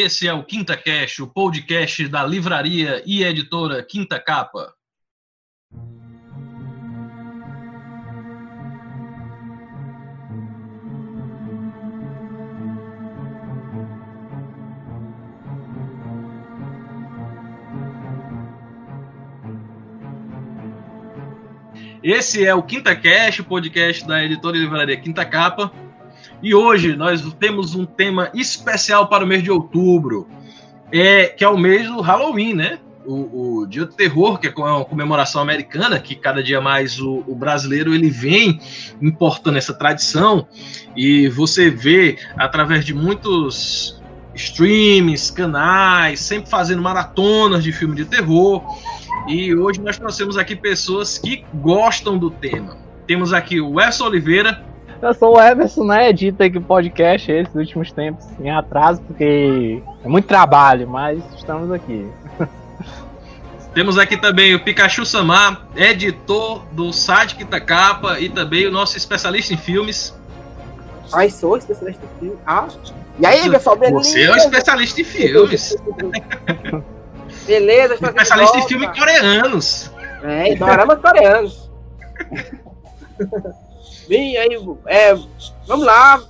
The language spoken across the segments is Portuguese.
Esse é o Quinta Cash, o podcast da livraria e editora Quinta Capa. Esse é o Quinta Cash, o podcast da editora e livraria Quinta Capa. E hoje nós temos um tema especial para o mês de outubro, é, que é o mês do Halloween, né? O, o Dia do Terror, que é uma comemoração americana, que cada dia mais o, o, brasileiro ele vem importando essa tradição, e você vê através de muitos streams, canais, sempre fazendo maratonas de filme de terror. E hoje nós trouxemos aqui pessoas que gostam do tema. Temos aqui o Everson Oliveira. Eu sou o Everson, né? Edita aqui podcast esses últimos tempos em atraso, porque é muito trabalho, mas estamos aqui. Temos aqui também o Pikachu Samar, editor do site Kitacapa e também o nosso especialista em filmes. Ai, sou especialista em filmes. Ah. E aí, pessoal, beleza? Você é o especialista em filmes. Beleza, especialista em filmes coreanos. É, doramas coreanos. Bem, aí, é, vamos lá.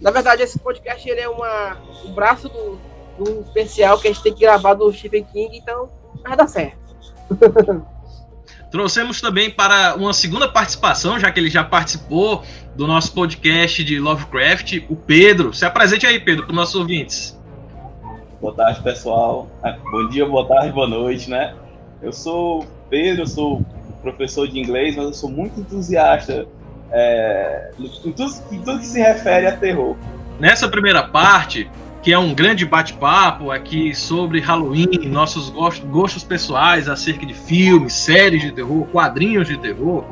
Na verdade, esse podcast ele é uma, um braço do, do especial que a gente tem que gravar do Stephen King, então vai dar certo. Trouxemos também para uma segunda participação, já que ele já participou do nosso podcast de Lovecraft, o Pedro. Se apresente aí, Pedro, para os nossos ouvintes. Boa tarde, pessoal. Ah, bom dia, boa tarde, boa noite, né? Eu sou Pedro, eu sou professor de inglês, mas eu sou muito entusiasta é, em, tudo, em tudo que se refere a terror. Nessa primeira parte, que é um grande bate-papo aqui sobre Halloween, nossos gostos, gostos pessoais acerca de filmes, séries de terror, quadrinhos de terror,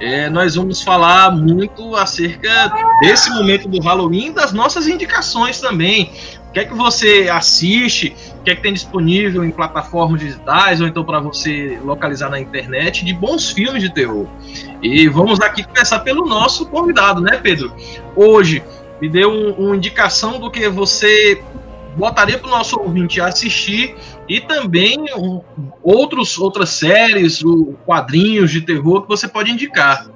é, nós vamos falar muito acerca desse momento do Halloween das nossas indicações também que é que você assiste, o que é que tem disponível em plataformas digitais ou então para você localizar na internet de bons filmes de terror. E vamos aqui começar pelo nosso convidado, né, Pedro? Hoje me deu um, uma indicação do que você botaria para o nosso ouvinte assistir e também um, outros, outras séries, quadrinhos de terror que você pode indicar.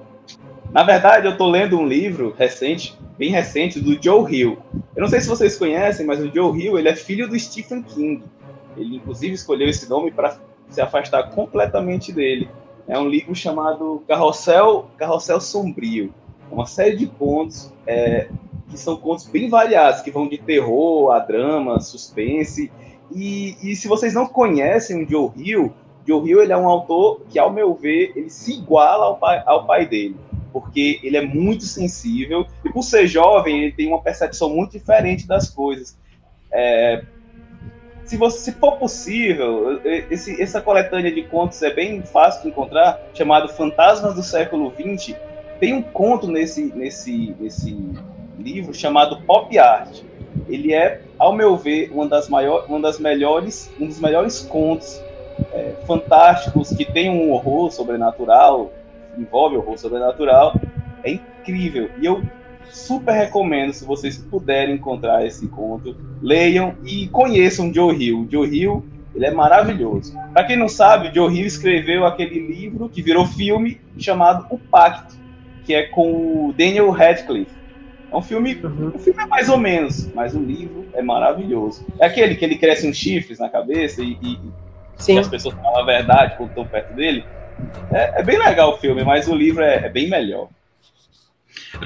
Na verdade, eu estou lendo um livro recente bem recente do Joe Hill. Eu não sei se vocês conhecem, mas o Joe Hill ele é filho do Stephen King. Ele inclusive escolheu esse nome para se afastar completamente dele. É um livro chamado Carrossel, Carrossel Sombrio. É uma série de contos é, que são contos bem variados, que vão de terror a drama, suspense. E, e se vocês não conhecem o Joe Hill, Joe Hill ele é um autor que, ao meu ver, ele se iguala ao pai, ao pai dele porque ele é muito sensível e por ser jovem ele tem uma percepção muito diferente das coisas. É, se, você, se for possível, esse, essa coletânea de contos é bem fácil de encontrar, chamado Fantasmas do Século XX. Tem um conto nesse, nesse, nesse livro chamado Pop Art. Ele é, ao meu ver, uma das, maior, uma das melhores, um dos melhores contos é, fantásticos que tem um horror sobrenatural, envolve o horror sobrenatural, é incrível. E eu super recomendo, se vocês puderem encontrar esse conto, leiam e conheçam Joe Hill. Joe Hill, ele é maravilhoso. Para quem não sabe, Joe Hill escreveu aquele livro que virou filme chamado O Pacto, que é com o Daniel Radcliffe. É um filme, uhum. um filme é mais ou menos, mas o livro é maravilhoso. É aquele que ele cresce uns chifres na cabeça e, e, e as pessoas falam a verdade quando estão perto dele. É, é, bem legal o filme, mas o livro é, é bem melhor.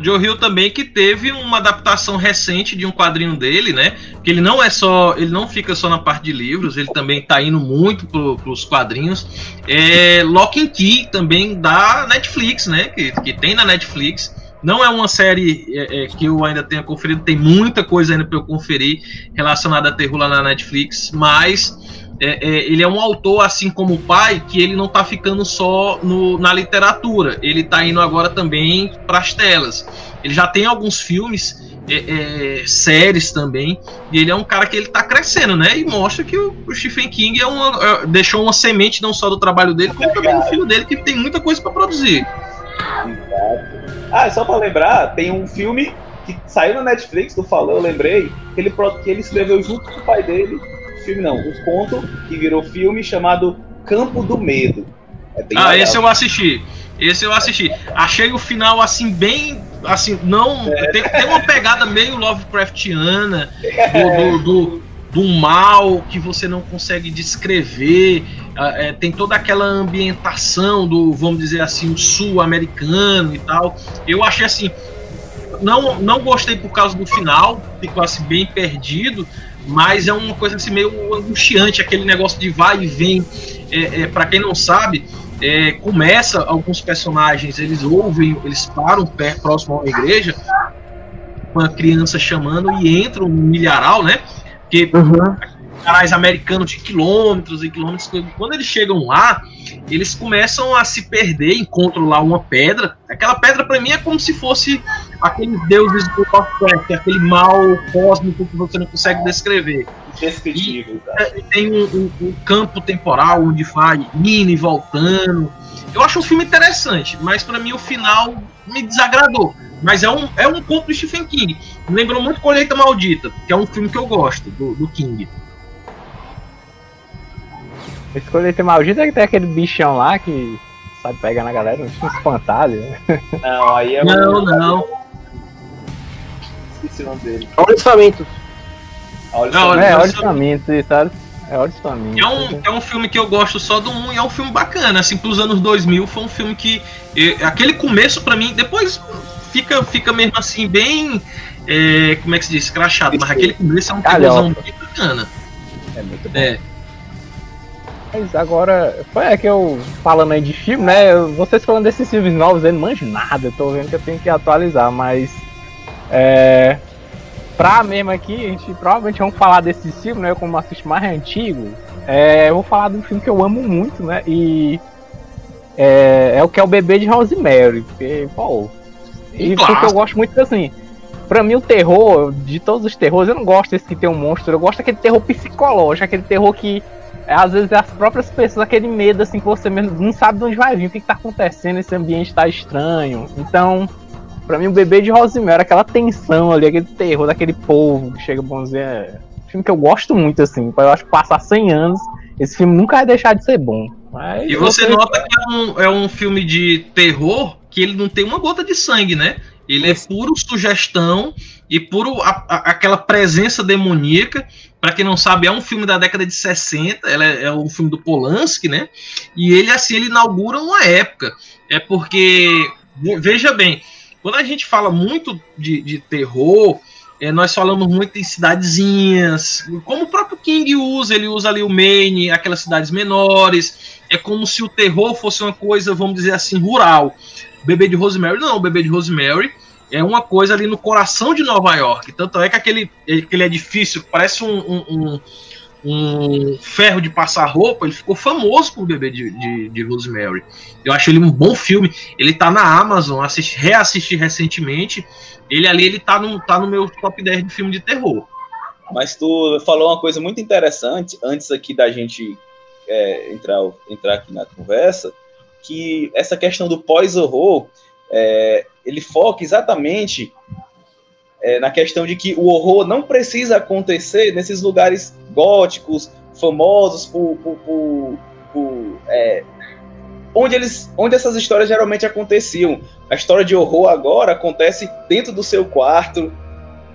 Joe Hill também que teve uma adaptação recente de um quadrinho dele, né? Que ele não é só, ele não fica só na parte de livros, ele também está indo muito para os quadrinhos. É Lock and Key também da Netflix, né? Que, que tem na Netflix. Não é uma série é, é, que eu ainda tenha conferido, tem muita coisa ainda para eu conferir relacionada a terror lá na Netflix, mas é, é, ele é um autor, assim como o pai, que ele não está ficando só no, na literatura, ele está indo agora também para as telas. Ele já tem alguns filmes, é, é, séries também, e ele é um cara que ele está crescendo, né? E mostra que o, o Stephen King é uma, é, deixou uma semente não só do trabalho dele, como também do filho dele, que tem muita coisa para produzir. Ah, só para lembrar, tem um filme que saiu na Netflix, tu falou, eu lembrei, que ele, que ele escreveu junto com o pai dele, filme não, um conto que virou filme chamado Campo do Medo. É ah, legal. esse eu assisti. Esse eu assisti. Achei o final assim bem assim, não. É. Tem, tem, uma pegada meio Lovecraftiana do, do, do, do, mal que você não consegue descrever. É, tem toda aquela ambientação do, vamos dizer assim, sul-americano e tal. Eu achei assim. Não, não gostei por causa do final, ficou assim bem perdido, mas é uma coisa assim meio angustiante, aquele negócio de vai e vem. É, é para quem não sabe, é, começa alguns personagens, eles ouvem, eles param pé, próximo a uma igreja, com a criança chamando e entram no milharal, né? Porque uhum. Canais americanos de quilômetros e quilômetros, quando eles chegam lá, eles começam a se perder, encontram lá uma pedra. Aquela pedra para mim é como se fosse aqueles deuses do Lovecraft, aquele mal cósmico que você não consegue descrever. Descritível. E, e tem um, um, um, campo temporal onde faz e voltando. Eu acho um filme interessante, mas para mim o final me desagradou. Mas é um, é um ponto do Stephen King. Me lembrou muito Colheita Maldita, que é um filme que eu gosto, do, do King. Esse Colheita Maldita é que tem aquele bichão lá que sabe pegar na galera, um espantalho. Não, aí é Não, não. Esqueci o nome dele. Olhos Famintos. Não, é, Olhos Famintos, sabe? É Olhos Famintos. É um, é um filme que eu gosto só do 1 e é um filme bacana, assim, pros anos 2000 foi um filme que... Aquele começo pra mim, depois fica, fica mesmo assim, bem... É, como é que se diz? Crachado, mas aquele começo é um filmezão bem bacana. É muito bom. É. Mas agora, é que eu falando aí de filme, né? Vocês falando desses filmes novos, eu não manjo nada, eu tô vendo que eu tenho que atualizar, mas é, pra mesmo aqui, a gente provavelmente vamos falar desse filme, né? Como assisto mais antigo. É, eu vou falar de um filme que eu amo muito, né? E é, é o que é o bebê de Rosemary. Porque, pô. E porque eu gosto muito assim. Pra mim, o terror, de todos os terrores, eu não gosto desse que tem um monstro. Eu gosto daquele terror psicológico, aquele terror que às vezes as próprias pessoas, aquele medo assim que você mesmo não sabe de onde vai vir, o que, que tá acontecendo, esse ambiente tá estranho. Então, Pra mim, o bebê de Rosemary, aquela tensão ali, aquele terror daquele povo que chega, bom dizer, é um filme que eu gosto muito, assim. Eu acho que passar 100 anos, esse filme nunca vai deixar de ser bom. Mas e você nota que é um, é um filme de terror que ele não tem uma gota de sangue, né? Ele é puro sugestão e puro a, a, aquela presença demoníaca. Para quem não sabe, é um filme da década de 60, ela é, é um filme do Polanski, né? E ele assim, ele inaugura uma época. É porque veja bem, quando a gente fala muito de, de terror, é, nós falamos muito em cidadezinhas, como o próprio King usa, ele usa ali o Maine, aquelas cidades menores. É como se o terror fosse uma coisa, vamos dizer assim, rural. Bebê de Rosemary, não, Bebê de Rosemary é uma coisa ali no coração de Nova York. Tanto é que aquele, aquele edifício parece um, um, um um ferro de passar roupa, ele ficou famoso por bebê de, de, de, Rosemary. Eu acho ele um bom filme. Ele tá na Amazon, assisti, reassisti recentemente. Ele ali, ele tá no, tá no meu top 10 de filme de terror. Mas tu falou uma coisa muito interessante antes aqui da gente é, entrar, entrar aqui na conversa, que essa questão do pós-horror, é, ele foca exatamente é, na questão de que o horror não precisa acontecer nesses lugares góticos, famosos por, por, por, por é, onde eles, onde essas histórias geralmente aconteciam. A história de horror agora acontece dentro do seu quarto,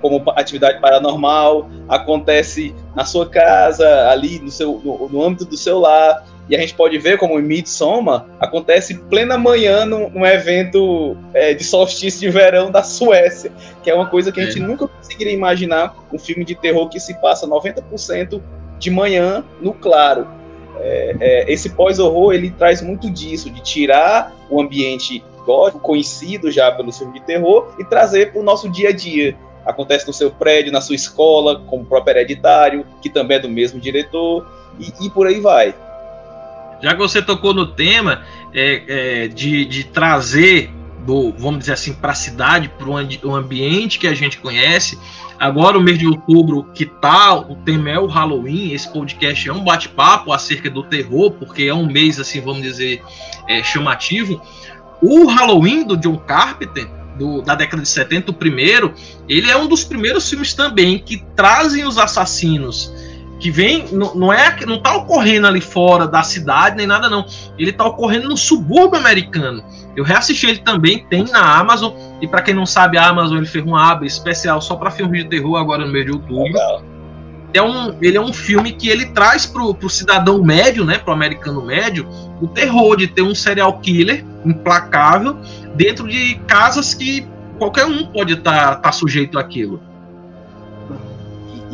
como atividade paranormal, acontece na sua casa, ali no seu no, no âmbito do seu lar. E a gente pode ver como em Midsommar acontece plena manhã num, num evento é, de solstício de verão da Suécia, que é uma coisa que a gente é. nunca conseguiria imaginar um filme de terror que se passa 90% de manhã no claro. É, é, esse pós-horror ele traz muito disso, de tirar o ambiente gótico, conhecido já pelo filme de terror, e trazer para o nosso dia a dia. Acontece no seu prédio, na sua escola, como o próprio Hereditário, que também é do mesmo diretor, e, e por aí vai. Já que você tocou no tema é, é, de, de trazer, do, vamos dizer assim, para a cidade, para o ambiente que a gente conhece, agora o mês de outubro, que tal, o tema é o Halloween, esse podcast é um bate-papo acerca do terror, porque é um mês, assim, vamos dizer, é, chamativo. O Halloween do John Carpenter do, da década de 70, o primeiro, ele é um dos primeiros filmes também que trazem os assassinos que vem não, não é não tá ocorrendo ali fora da cidade nem nada não ele tá ocorrendo no subúrbio americano eu reassisti ele também tem na Amazon e para quem não sabe a Amazon ele fez uma aba especial só para filmes de terror agora no mês de outubro Legal. é um ele é um filme que ele traz pro, pro cidadão médio né pro americano médio o terror de ter um serial killer implacável dentro de casas que qualquer um pode estar tá, tá sujeito àquilo.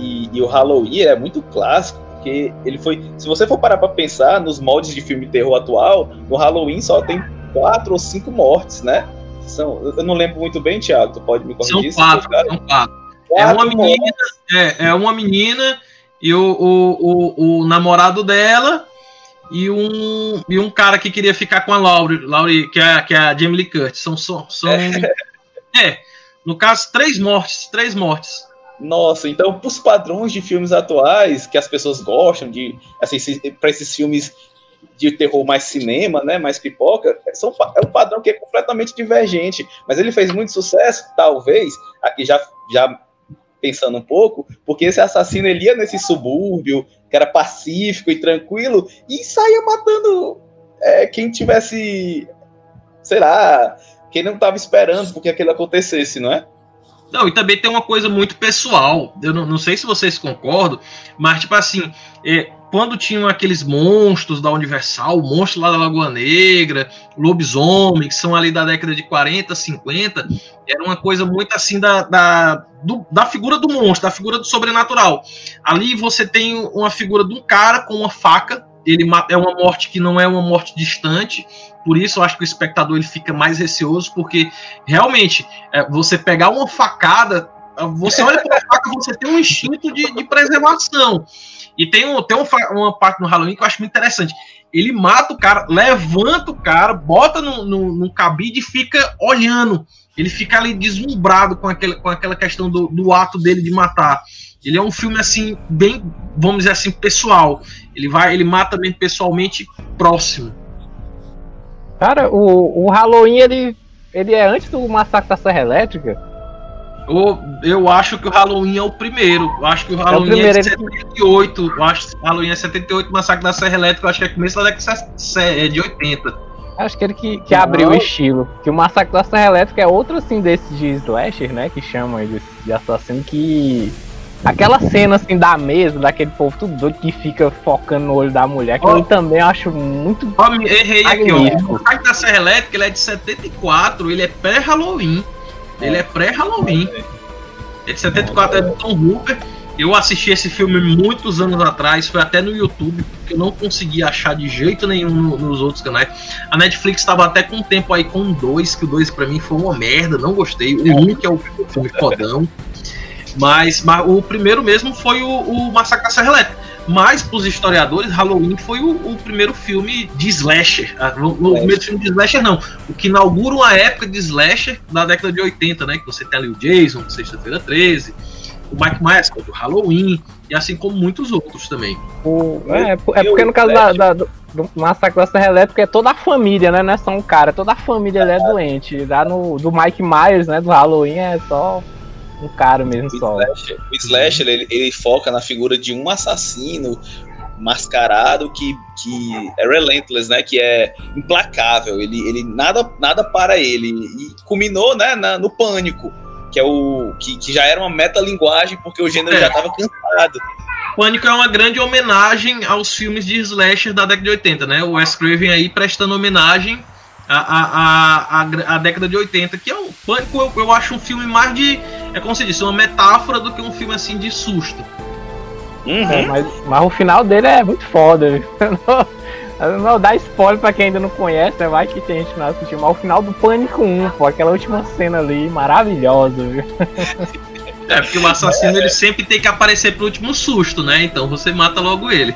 E, e, o Halloween é muito clássico, porque ele foi. Se você for parar para pensar nos moldes de filme terror atual, no Halloween só tem quatro ou cinco mortes, né? São, eu não lembro muito bem, Thiago, tu pode me corrigir? São quatro, são quatro. é uma menina, é, é, uma menina e o, o, o, o namorado dela e um, e um cara que queria ficar com a Laurie, Laurie que, é, que é a Jamie Lee Curtis. São, são, são é. é, no caso, três mortes, três mortes. Nossa, então, para os padrões de filmes atuais que as pessoas gostam de, assim, para esses filmes de terror mais cinema, né, mais pipoca, são, é um padrão que é completamente divergente. Mas ele fez muito sucesso, talvez, aqui já, já pensando um pouco, porque esse assassino ele ia nesse subúrbio, que era pacífico e tranquilo, e saía matando é, quem tivesse, sei lá, quem não estava esperando porque aquilo acontecesse, não é? Não, e também tem uma coisa muito pessoal. Eu não, não sei se vocês concordam, mas tipo assim, é, quando tinham aqueles monstros da Universal, o monstro lá da Lagoa Negra, lobisomem, que são ali da década de 40, 50, era uma coisa muito assim da, da, do, da figura do monstro, da figura do sobrenatural. Ali você tem uma figura de um cara com uma faca, ele é uma morte que não é uma morte distante, por isso eu acho que o espectador ele fica mais receoso, porque realmente é, você pegar uma facada, você olha para a faca, você tem um instinto de, de preservação. E tem, um, tem um, uma parte no Halloween que eu acho muito interessante. Ele mata o cara, levanta o cara, bota no cabide e fica olhando. Ele fica ali deslumbrado com, aquele, com aquela questão do, do ato dele de matar. Ele é um filme assim, bem, vamos dizer assim, pessoal. Ele vai, ele mata bem pessoalmente próximo. Cara, o, o Halloween ele, ele é antes do massacre da Serra Elétrica. Eu, eu acho que o Halloween é o primeiro. Eu acho que o Halloween é, o é de 78. Eu acho que o Halloween é 78, Massacre da Serra Elétrica, eu acho que é começo da década de 80. Acho que ele que, que abriu o estilo. Que o Massacre da Serra Elétrica é outro assim desses de slasher, né? Que chamam ele de assassino que. Aquela cena assim da mesa, daquele povo tudo doido que fica focando no olho da mulher, que oh. eu também acho muito. Oh, errei aqui, ó. O Massacre da Serra Elétrica ele é de 74, ele é pré-Halloween. Ele é pré-Halloween. É de 74, é do Tom Hooper. Eu assisti esse filme muitos anos atrás, foi até no YouTube, porque eu não conseguia achar de jeito nenhum nos outros canais. A Netflix estava até com um tempo aí com dois, que o dois para mim foi uma merda, não gostei. O um, que é o filme fodão. Mas, mas o primeiro mesmo foi o, o Massacre da Serra Elétrica. Mas, para os historiadores, Halloween foi o, o, primeiro filme de slasher. Ah, o, o primeiro filme de slasher, não. O que inaugura uma época de slasher da década de 80, né? Que você tem ali o Jason, Sexta-feira 13, o Mike Myers, é do Halloween, e assim como muitos outros também. O, é, é porque no caso da, da, do, do Massacre da Serra Elétrica é toda a família, né? Não é só um cara, toda a família é doente. Lá no do Mike Myers, né? Do Halloween é só um cara mesmo o só. Slasher, o Slasher, ele, ele foca na figura de um assassino mascarado que, que é relentless, né? Que é implacável. Ele, ele nada, nada para ele. E culminou, né, na, no pânico, que é o que, que já era uma metalinguagem porque o gênero é. já estava cansado. Pânico é uma grande homenagem aos filmes de slasher da década de 80, né? O Wes Craven aí prestando homenagem à, à, à, à década de 80, que é um Pânico, eu, eu acho um filme mais de é como se disse, uma metáfora do que um filme assim de susto. Uhum. É, mas, mas o final dele é muito foda. Não, dá spoiler pra quem ainda não conhece, né? Vai que tem gente que não assistiu. Mas o final do Pânico 1, pô, aquela última cena ali, maravilhosa, viu? É, porque o assassino é. ele sempre tem que aparecer pro último susto, né? Então você mata logo ele.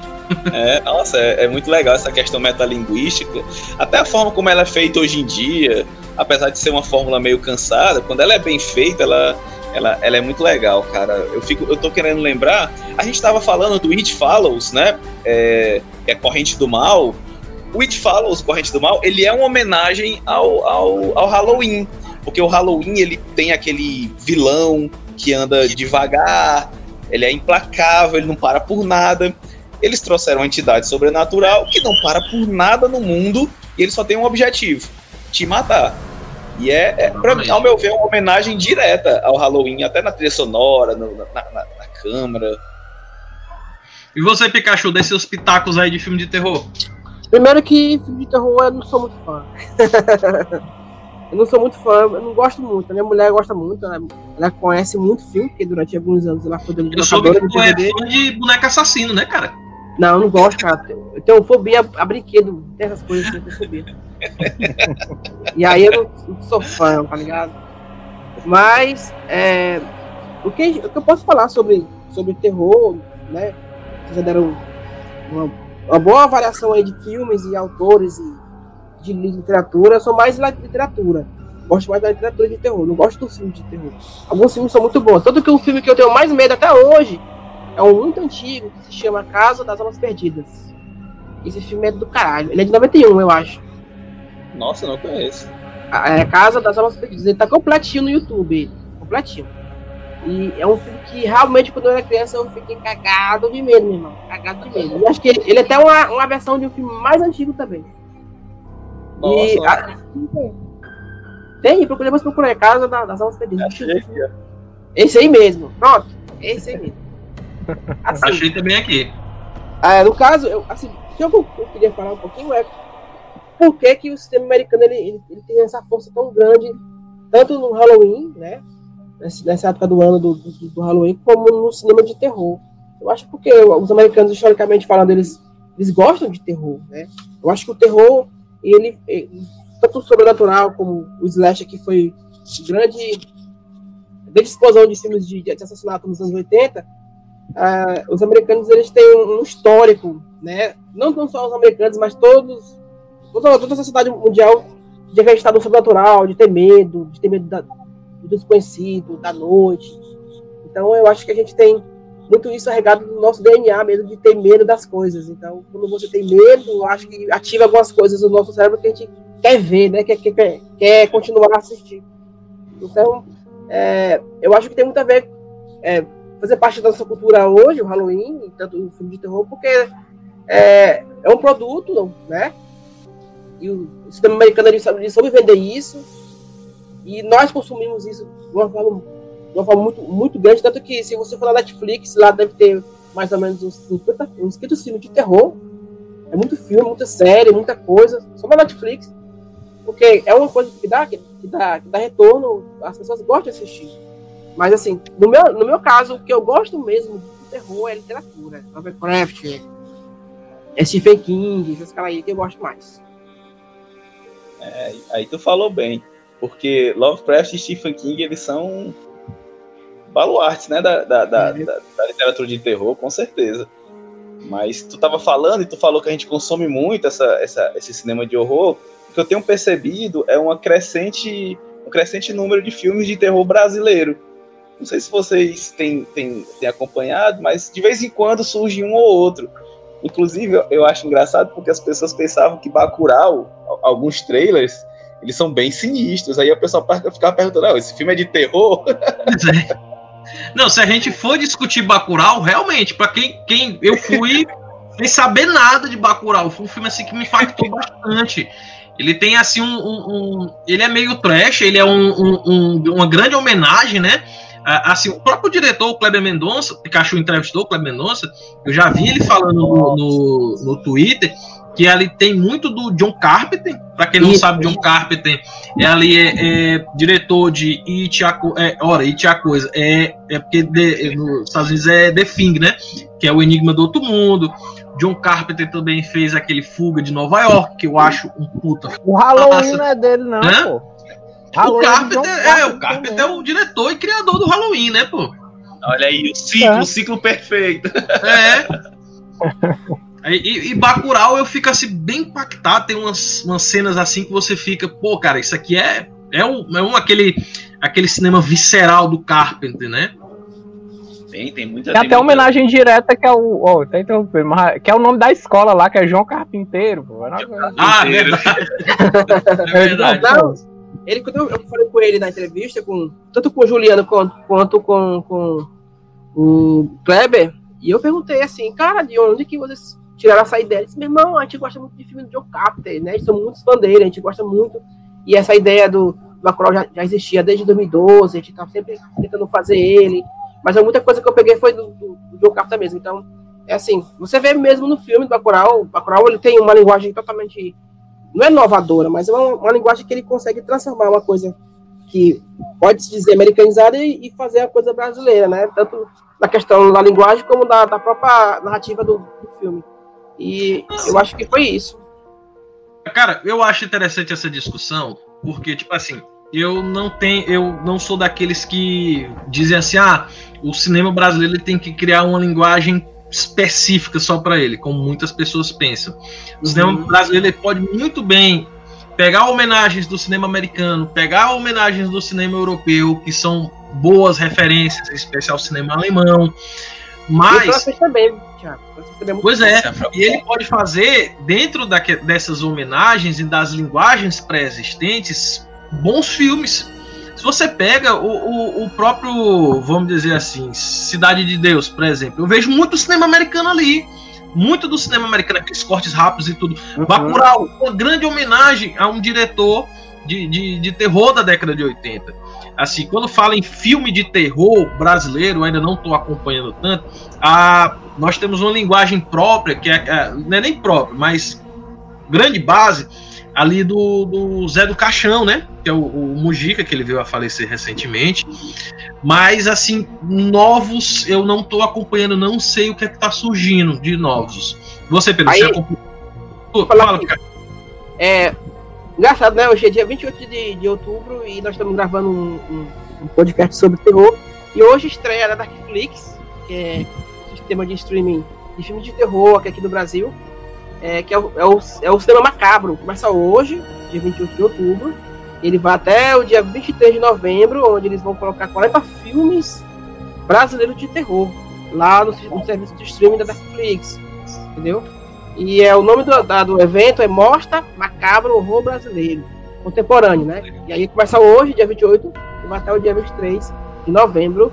É, nossa, é, é, muito legal essa questão metalinguística. Até a forma como ela é feita hoje em dia, apesar de ser uma fórmula meio cansada, quando ela é bem feita, ela ela, ela é muito legal, cara. Eu fico, eu tô querendo lembrar. A gente tava falando do It Follows, né? É, é Corrente do Mal. O It Follows, Corrente do Mal, ele é uma homenagem ao, ao, ao Halloween. Porque o Halloween ele tem aquele vilão que anda devagar, ele é implacável, ele não para por nada. Eles trouxeram uma entidade sobrenatural que não para por nada no mundo e ele só tem um objetivo: te matar. E é, é pra, ao meu ver, uma homenagem direta ao Halloween, até na trilha sonora, no, na, na, na câmera. E você, Pikachu, desses seus pitacos aí de filme de terror? Primeiro que filme de terror eu não sou muito fã. eu não sou muito fã, eu não gosto muito. A minha mulher gosta muito, ela, ela conhece muito filme, porque durante alguns anos ela foi dando Eu soube que tu é fã de boneco assassino, né, cara? Não, eu não gosto, cara. Eu tenho fobia a brinquedo, tem essas coisas assim, eu tenho fobia. e aí eu não, sou fã, tá ligado? Mas é, o, que, o que eu posso falar sobre, sobre terror, né? Vocês já deram uma, uma boa avaliação aí de filmes e autores e de literatura. Eu sou mais literatura. Gosto mais da literatura de terror. Não gosto do filme de terror. Alguns filmes são muito bons. Tanto que o filme que eu tenho mais medo até hoje é um muito antigo que se chama Casa das Almas Perdidas. Esse filme é do caralho. Ele é de 91, eu acho. Nossa, não conheço. É Casa das Almas Perdidas. Ele tá completinho no YouTube. Completinho. E é um filme que realmente, quando eu era criança, eu fiquei cagado de medo, meu irmão. Cagado de medo. E acho que ele é até uma, uma versão de um filme mais antigo também. Nossa. E, a, tem, procurei, mas procurei. Casa das Almas Perdidas. Esse aí mesmo. Pronto. Esse aí mesmo. Assim, Achei também aqui. É, no caso, eu, assim, o que eu, eu queria falar um pouquinho é por que, que o sistema americano ele, ele, ele, tem essa força tão grande, tanto no Halloween, né? Nessa época do ano do, do, do, Halloween, como no cinema de terror. Eu acho porque os americanos, historicamente falando, eles, eles gostam de terror, né? Eu acho que o terror, ele, ele tanto o sobrenatural como o Slash, que foi grande, grande explosão de filmes de, de assassinato nos anos 80, uh, os americanos eles têm um, histórico, né? Não, não só os americanos, mas todos, toda, toda a sociedade mundial de acreditar no sobrenatural, de ter medo, de ter medo da, do desconhecido, da noite. Então eu acho que a gente tem muito isso arregado no nosso DNA mesmo, de ter medo das coisas. Então, quando você tem medo, acho que ativa algumas coisas no nosso cérebro que a gente quer ver, né? Quer, quer, quer continuar a assistir. Então, é, eu acho que tem muito a ver é, fazer parte da nossa cultura hoje, o Halloween, tanto o filme de terror, porque é, é um produto, né? E o, o sistema americano ele soube, ele soube vender isso, e nós consumimos isso de uma forma, uma forma muito, muito grande, tanto que se você for na Netflix, lá deve ter mais ou menos uns 50, uns 50 filmes de terror. É muito filme, muita série, muita coisa, só na Netflix. Porque é uma coisa que dá, que, dá, que dá retorno, as pessoas gostam de assistir. Mas assim, no meu, no meu caso, o que eu gosto mesmo de terror é literatura. Lovecraft, é Stephen King, esses caras aí que eu gosto mais. É, aí tu falou bem. Porque Lovecraft e Stephen King, eles são baluartes, né, da, da, da, uhum. da, da literatura de terror, com certeza. Mas tu tava falando e tu falou que a gente consome muito essa, essa, esse cinema de horror. O que eu tenho percebido é uma crescente, um crescente número de filmes de terror brasileiro. Não sei se vocês têm, têm, têm acompanhado, mas de vez em quando surge um ou outro. Inclusive, eu acho engraçado porque as pessoas pensavam que Bacurau, alguns trailers, eles são bem sinistros. Aí o pessoal ficar perguntando, ah, esse filme é de terror? Não, se a gente for discutir Bacurau, realmente, para quem, quem eu fui sem saber nada de Bacurau, foi um filme assim que me impactou bastante. Ele tem assim um, um, um, ele é meio trash, ele é um, uma grande homenagem, né? assim, o próprio diretor, o Kleber Mendonça, Pikachu entrevistou o Kleber Mendonça, eu já vi ele falando no, no, no Twitter que ali tem muito do John Carpenter. Para quem não Isso. sabe, John Carpenter é ali é, é diretor de It a, é, ora, It a coisa. É, é porque de, nos Estados Unidos é The Thing, né? Que é o Enigma do Outro Mundo. John Carpenter também fez aquele Fuga de Nova York, que eu acho um puta. O Halloween não é dele, não, Hã? pô. O Carpenter, é, o Carpenter é o diretor e criador do Halloween, né, pô? Olha aí, o ciclo, é. o ciclo perfeito. É. E, e Bacurau eu fico assim bem impactado, tem umas, umas cenas assim que você fica, pô, cara, isso aqui é é um, é um aquele aquele cinema visceral do Carpenter, né? Tem, tem muita Tem até homenagem direta que é o. Oh, tá interrompendo, mas que é o nome da escola lá, que é João Carpinteiro. Pô. Ah, verdade. é verdade. ele, quando eu falei com ele na entrevista, com, tanto com o Juliano quanto, quanto com, com o Kleber, e eu perguntei assim, cara, de onde que vocês tiraram essa ideia? Disse, meu irmão, a gente gosta muito de filme do Joe Carter, né? Somos muitos fãs dele, a gente gosta muito. E essa ideia do, do já, já existia desde 2012, a gente estava sempre tentando fazer ele. Mas muita coisa que eu peguei foi do, do, do Carter mesmo. Então, é assim, você vê mesmo no filme do Bacurau, o Bacurau ele tem uma linguagem totalmente, não é inovadora, mas é uma, uma linguagem que ele consegue transformar uma coisa que pode se dizer americanizada e, e, fazer a coisa brasileira, né? Tanto na questão da linguagem como da, da própria narrativa do, do filme. E eu acho que foi isso. Cara, eu acho interessante essa discussão, porque, tipo assim, eu não tenho, eu não sou daqueles que dizem assim, ah, o cinema brasileiro tem que criar uma linguagem específica só para ele, como muitas pessoas pensam. O cinema uhum. brasileiro pode muito bem pegar homenagens do cinema americano, pegar homenagens do cinema europeu, que são boas referências, em especial cinema alemão. Mas. também, Thiago. Pois é, e ele pode fazer, dentro da, dessas homenagens e das linguagens pré-existentes, bons filmes. Se você pega o, o, o, próprio, vamos dizer assim, Cidade de Deus, por exemplo, eu vejo muito cinema americano ali. Muito do cinema americano, aqueles cortes rápidos e tudo. Uhum. Bacurau, uma grande homenagem a um diretor de, de, de terror da década de 80 assim, quando fala em filme de terror brasileiro, ainda não estou acompanhando tanto, a, nós temos uma linguagem própria, que é, é, não é nem própria, mas grande base ali do, do Zé do Caixão, né? Que é o, o Mujica, que ele veio a falecer recentemente. Mas, assim, novos eu não estou acompanhando, não sei o que é que tá surgindo de novos. Você, Pedro, Aí, você acompanha? Fala, cara. É, Engraçado, né? Hoje é dia 28 de, de outubro e nós estamos gravando um, um, um podcast sobre terror. E hoje estreia na Darkflix, que é o sistema de streaming de filmes de terror aqui, aqui do Brasil, é, que é o, é, o, é o Cinema Macabro. Começa hoje, dia 28 de outubro. Ele vai até o dia 23 de novembro, onde eles vão colocar 40 filmes brasileiros de terror lá no, no serviço de streaming da Netflix. Entendeu? E é o nome do, da, do evento é Mostra Macabro Horror Brasileiro, contemporâneo, né? E aí começa hoje, dia 28, e vai até o dia 23 de novembro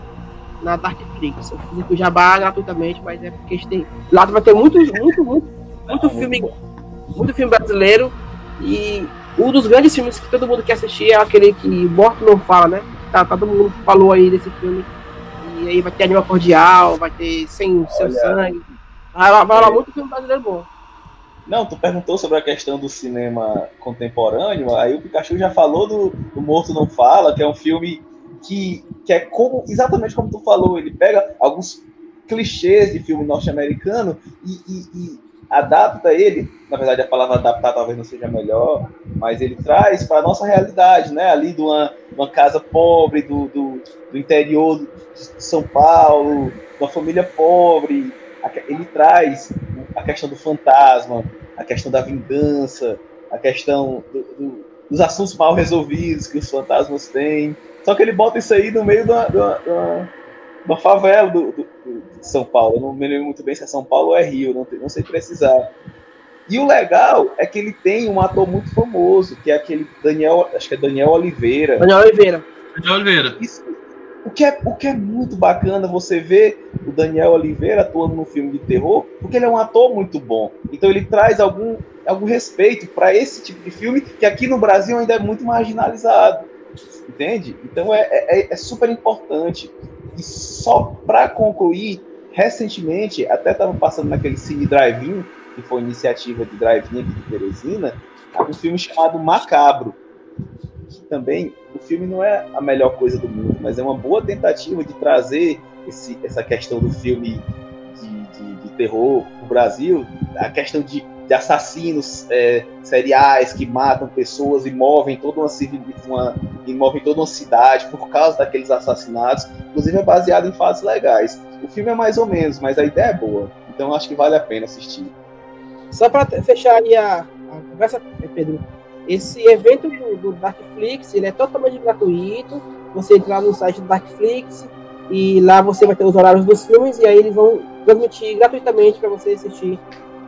na Darkflix. Eu fiz o Jabá gratuitamente, mas é porque tem, lá vai ter muito, muito, muito, muito filme, muito filme brasileiro e um dos grandes filmes que todo mundo quer assistir é aquele que Morto não fala, né? Tá, todo mundo falou aí desse filme. E aí vai ter Anima Cordial, vai ter Sem Seu Sangue. Vai, vai lá muito filme brasileiro bom. Não, tu perguntou sobre a questão do cinema contemporâneo, aí o Pikachu já falou do, do Morto Não Fala, que é um filme que, que é como exatamente como tu falou, ele pega alguns clichês de filme norte-americano e, e, e, adapta ele, na verdade a palavra adaptar talvez não seja melhor, mas ele traz para a nossa realidade, né? Ali de uma, uma casa pobre do, do, do interior de São Paulo, uma família pobre, ele traz a questão do fantasma, a questão da vingança, a questão do, do, dos assuntos mal resolvidos que os fantasmas têm. Só que ele bota isso aí no meio da, da, da, da favela do, do, de São Paulo. Eu não me lembro muito bem se é São Paulo ou é Rio, não, não sei precisar. E o legal é que ele tem um ator muito famoso, que é aquele Daniel, acho que é Daniel Oliveira. Daniel Oliveira. Daniel Oliveira. Isso, o que, é, o que é muito bacana você ver o Daniel Oliveira atuando no filme de terror, porque ele é um ator muito bom. Então ele traz algum, algum respeito para esse tipo de filme que aqui no Brasil ainda é muito marginalizado. Entende? Então é, é, é super importante. E só para concluir, recentemente, até estava passando naquele Cine Drive-In, que foi iniciativa de Drive-In aqui de Teresina, um filme chamado Macabro também o filme não é a melhor coisa do mundo, mas é uma boa tentativa de trazer esse, essa questão do filme de, de, de terror no Brasil, a questão de, de assassinos é, seriais que matam pessoas e movem toda uma, uma, e movem toda uma cidade por causa daqueles assassinatos. Inclusive é baseado em fatos legais. O filme é mais ou menos, mas a ideia é boa. Então acho que vale a pena assistir. Só para fechar aí a, a conversa, Pedro, esse evento do, do Darkflix ele é totalmente gratuito. Você entra lá no site do Darkflix e lá você vai ter os horários dos filmes e aí eles vão transmitir gratuitamente para você assistir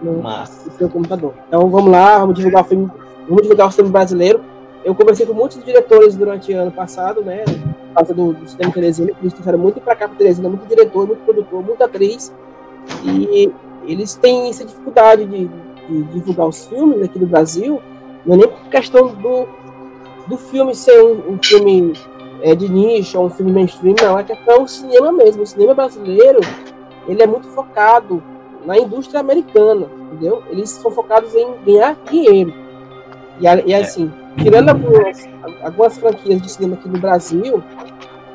no, no, seu computador. Então vamos lá, vamos divulgar o filme, vamos divulgar o filme brasileiro. eu conversei com muitos diretores durante o ano passado, né? Por causa do, do cinema Teresina, que eles trouxeram muito para cá para Teresina, muito diretor, muito produtor, muita atriz. E eles têm essa dificuldade de, de divulgar os filmes aqui no Brasil, não é nem por questão do, do filme ser um, um filme é, de nicho, ou um filme mainstream, não, é questão do cinema mesmo. O cinema brasileiro, ele é muito focado na indústria americana, entendeu? Eles são focados em ganhar dinheiro. E, e assim, tirando algumas, algumas franquias de cinema aqui no Brasil,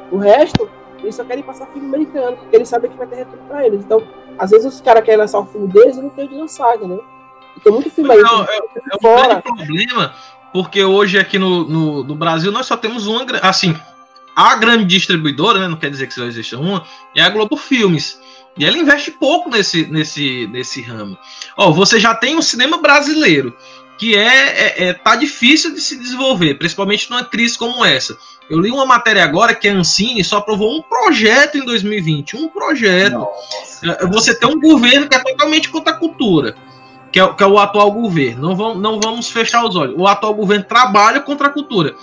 o resto, eles só querem passar filme americano, porque eles sabem que vai ter retorno pra eles. Então, às vezes os caras querem lançar o filme deles e não tem de lançar, né? Tem muito filme aí. Não, é, é um fora. problema, porque hoje aqui no, no, no, Brasil nós só temos uma. Assim, a grande distribuidora, né, não quer dizer que só exista uma, é a Globo Filmes. E ela investe pouco nesse, nesse, nesse ramo. Ó, você já tem um cinema brasileiro que é, é, é, tá difícil de se desenvolver, principalmente numa crise como essa. Eu li uma matéria agora que a Ancine só aprovou um projeto em 2020, um projeto. Nossa. É, você tem um governo que é totalmente contra a cultura, que é, que é o atual governo. Não vamos, não vamos fechar os olhos. O atual governo trabalha contra a cultura.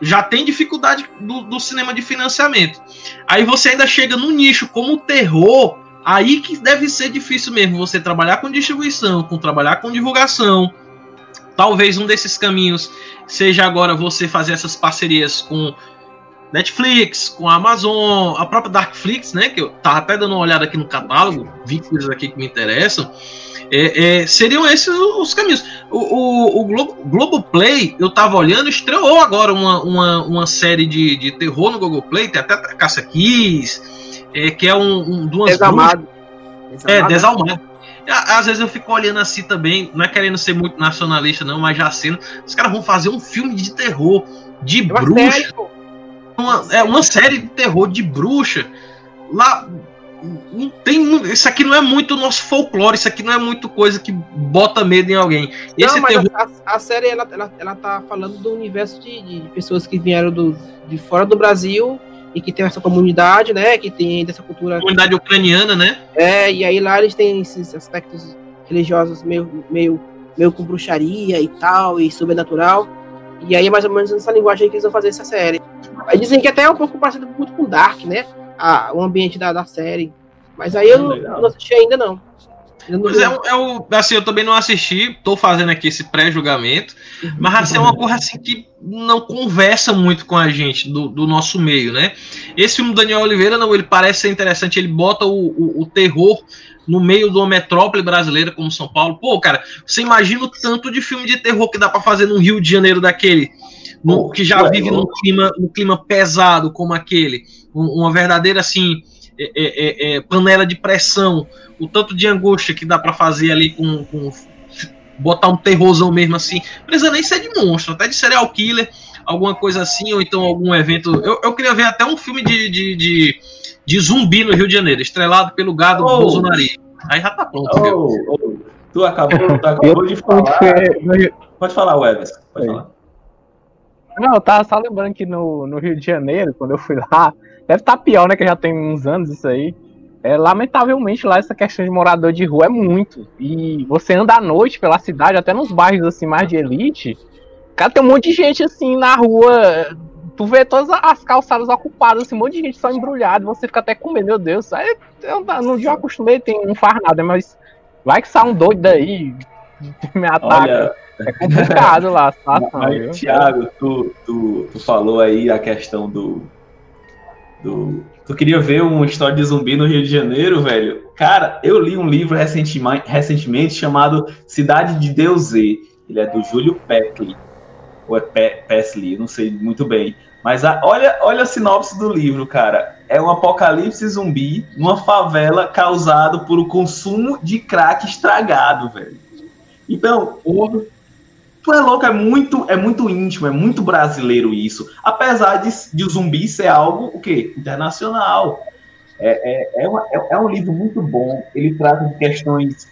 Já tem dificuldade do, do cinema de financiamento. Aí você ainda chega no nicho como terror, aí que deve ser difícil mesmo você trabalhar com distribuição, com trabalhar com divulgação Talvez um desses caminhos seja agora você fazer essas parcerias com Netflix, com a Amazon, a própria Darkflix, né? Que eu tava até dando uma olhada aqui no catálogo, vi coisas aqui que me interessam. É, é, seriam esses os caminhos. O, o, o Globo, Globoplay, eu tava olhando, estreou agora uma, uma, uma série de, de terror no Google Play, tem até Caça Kiss, é, que é um, um duas Desalmado. É, Desalmado. Às vezes eu fico olhando assim também, não é querendo ser muito nacionalista, não, mas já sendo. Os caras vão fazer um filme de terror de é bruxa. Uma, é uma série de terror de bruxa. Lá. Não tem, isso aqui não é muito nosso folclore, isso aqui não é muito coisa que bota medo em alguém. Esse não, mas terror... a, a, série ela, ela, ela tá falando do universo de, de pessoas que vieram do, de fora do Brasil e que tem essa comunidade, né? Que tem dessa cultura. Comunidade ucraniana, né? É, e aí lá eles têm esses aspectos religiosos meio, meio, meio com bruxaria e tal, e sobrenatural. E aí é mais ou menos nessa linguagem que eles vão fazer essa série. Aí dizem que até é um pouco parecido muito com Dark, né? Ah, o ambiente da, da série. Mas aí eu não, não assisti ainda, não. Mas é, o, assim, eu também não assisti, tô fazendo aqui esse pré-julgamento, uhum. mas assim, é uma coisa assim que não conversa muito com a gente do, do, nosso meio, né? Esse filme do Daniel Oliveira, não, ele parece ser interessante, ele bota o, o, o terror no meio de uma metrópole brasileira como São Paulo. Pô, cara, você imagina o tanto de filme de terror que dá para fazer no Rio de Janeiro daquele, no, que já vive num clima, num clima pesado como aquele, uma verdadeira assim é, é, é, é, panela de pressão, o tanto de angústia que dá para fazer ali com, com, botar um terrorzão mesmo assim. Não precisa nem ser de monstro, até de serial killer, alguma coisa assim, ou então algum evento. Eu, eu queria ver até um filme de, de, de, de zumbi no Rio de Janeiro, estrelado pelo gado oh. Bolsonaro. Aí já tá pronto. Oh, oh. Tu acabou, tu acabou de falar. Pode falar, Webs. Pode falar. Não, eu tava só lembrando que no, no Rio de Janeiro, quando eu fui lá, Deve estar tá pior, né? Que já tem uns anos isso aí. É, lamentavelmente lá essa questão de morador de rua é muito. E você anda à noite pela cidade, até nos bairros assim mais de elite, cara, tem um monte de gente assim na rua. Tu vê todas as calçadas ocupadas, assim, um monte de gente só embrulhada, você fica até com medo, meu Deus. Aí eu no dia eu acostumei, tem, não faz nada, mas vai que sai um doido daí, me ataca. Olha, é complicado lá a situação. Mas, Thiago, tu, tu, tu falou aí a questão do, do. Tu queria ver uma história de zumbi no Rio de Janeiro, velho? Cara, eu li um livro recentemente, recentemente chamado Cidade de Deus Z. Ele é do Júlio Peckley. Ou é Pe Pesley, não sei muito bem. Mas a, olha, olha a sinopse do livro, cara. É um apocalipse zumbi numa favela causado por o consumo de crack estragado, velho. Então, Tu é louco, é muito, é muito íntimo, é muito brasileiro isso. Apesar de, de o zumbi ser algo, o quê? Internacional. É, é, é, uma, é, é, um livro muito bom. Ele trata de questões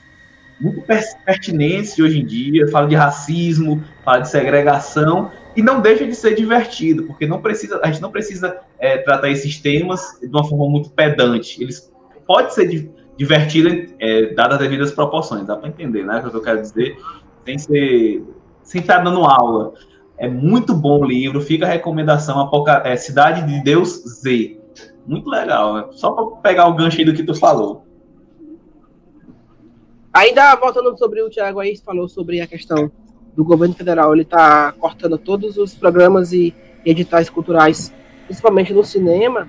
muito pertinentes hoje em dia. Fala de racismo, fala de segregação e não deixa de ser divertido, porque não precisa, a gente não precisa é, tratar esses temas de uma forma muito pedante. Eles pode ser divertido, é, dadas as devidas proporções. Dá para entender, né? O que eu quero dizer, sem ser sem estar dando aula. É muito bom o livro, fica a recomendação, Apoca é, Cidade de Deus Z. Muito legal, né? só para pegar o gancho aí do que tu falou. Ainda voltando sobre o Thiago aí, falou sobre a questão do governo federal, ele está cortando todos os programas e editais culturais, principalmente no cinema.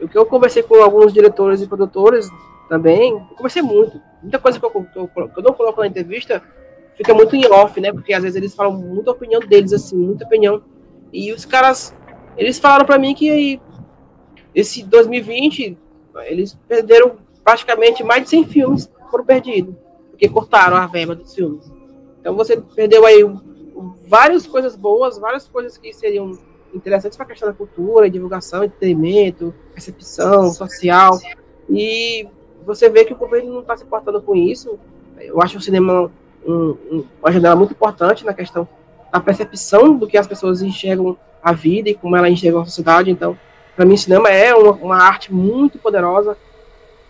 O que eu conversei com alguns diretores e produtores também, eu conversei muito. Muita coisa que eu, que eu, não coloco na entrevista fica muito em off, né? Porque às vezes eles falam muita opinião deles, assim, muita opinião. E os caras, eles falaram para mim que esse 2020 eles perderam praticamente mais de 100 filmes foram perdidos porque cortaram a verba dos filmes. Então você perdeu aí várias coisas boas, várias coisas que seriam interessantes para a questão da cultura, divulgação, entretenimento, recepção social. E você vê que o governo não está se portando com isso. Eu acho o cinema um, um, uma janela muito importante na questão da percepção do que as pessoas enxergam a vida e como ela enxerga a sociedade. Então, para mim, o cinema é uma, uma arte muito poderosa,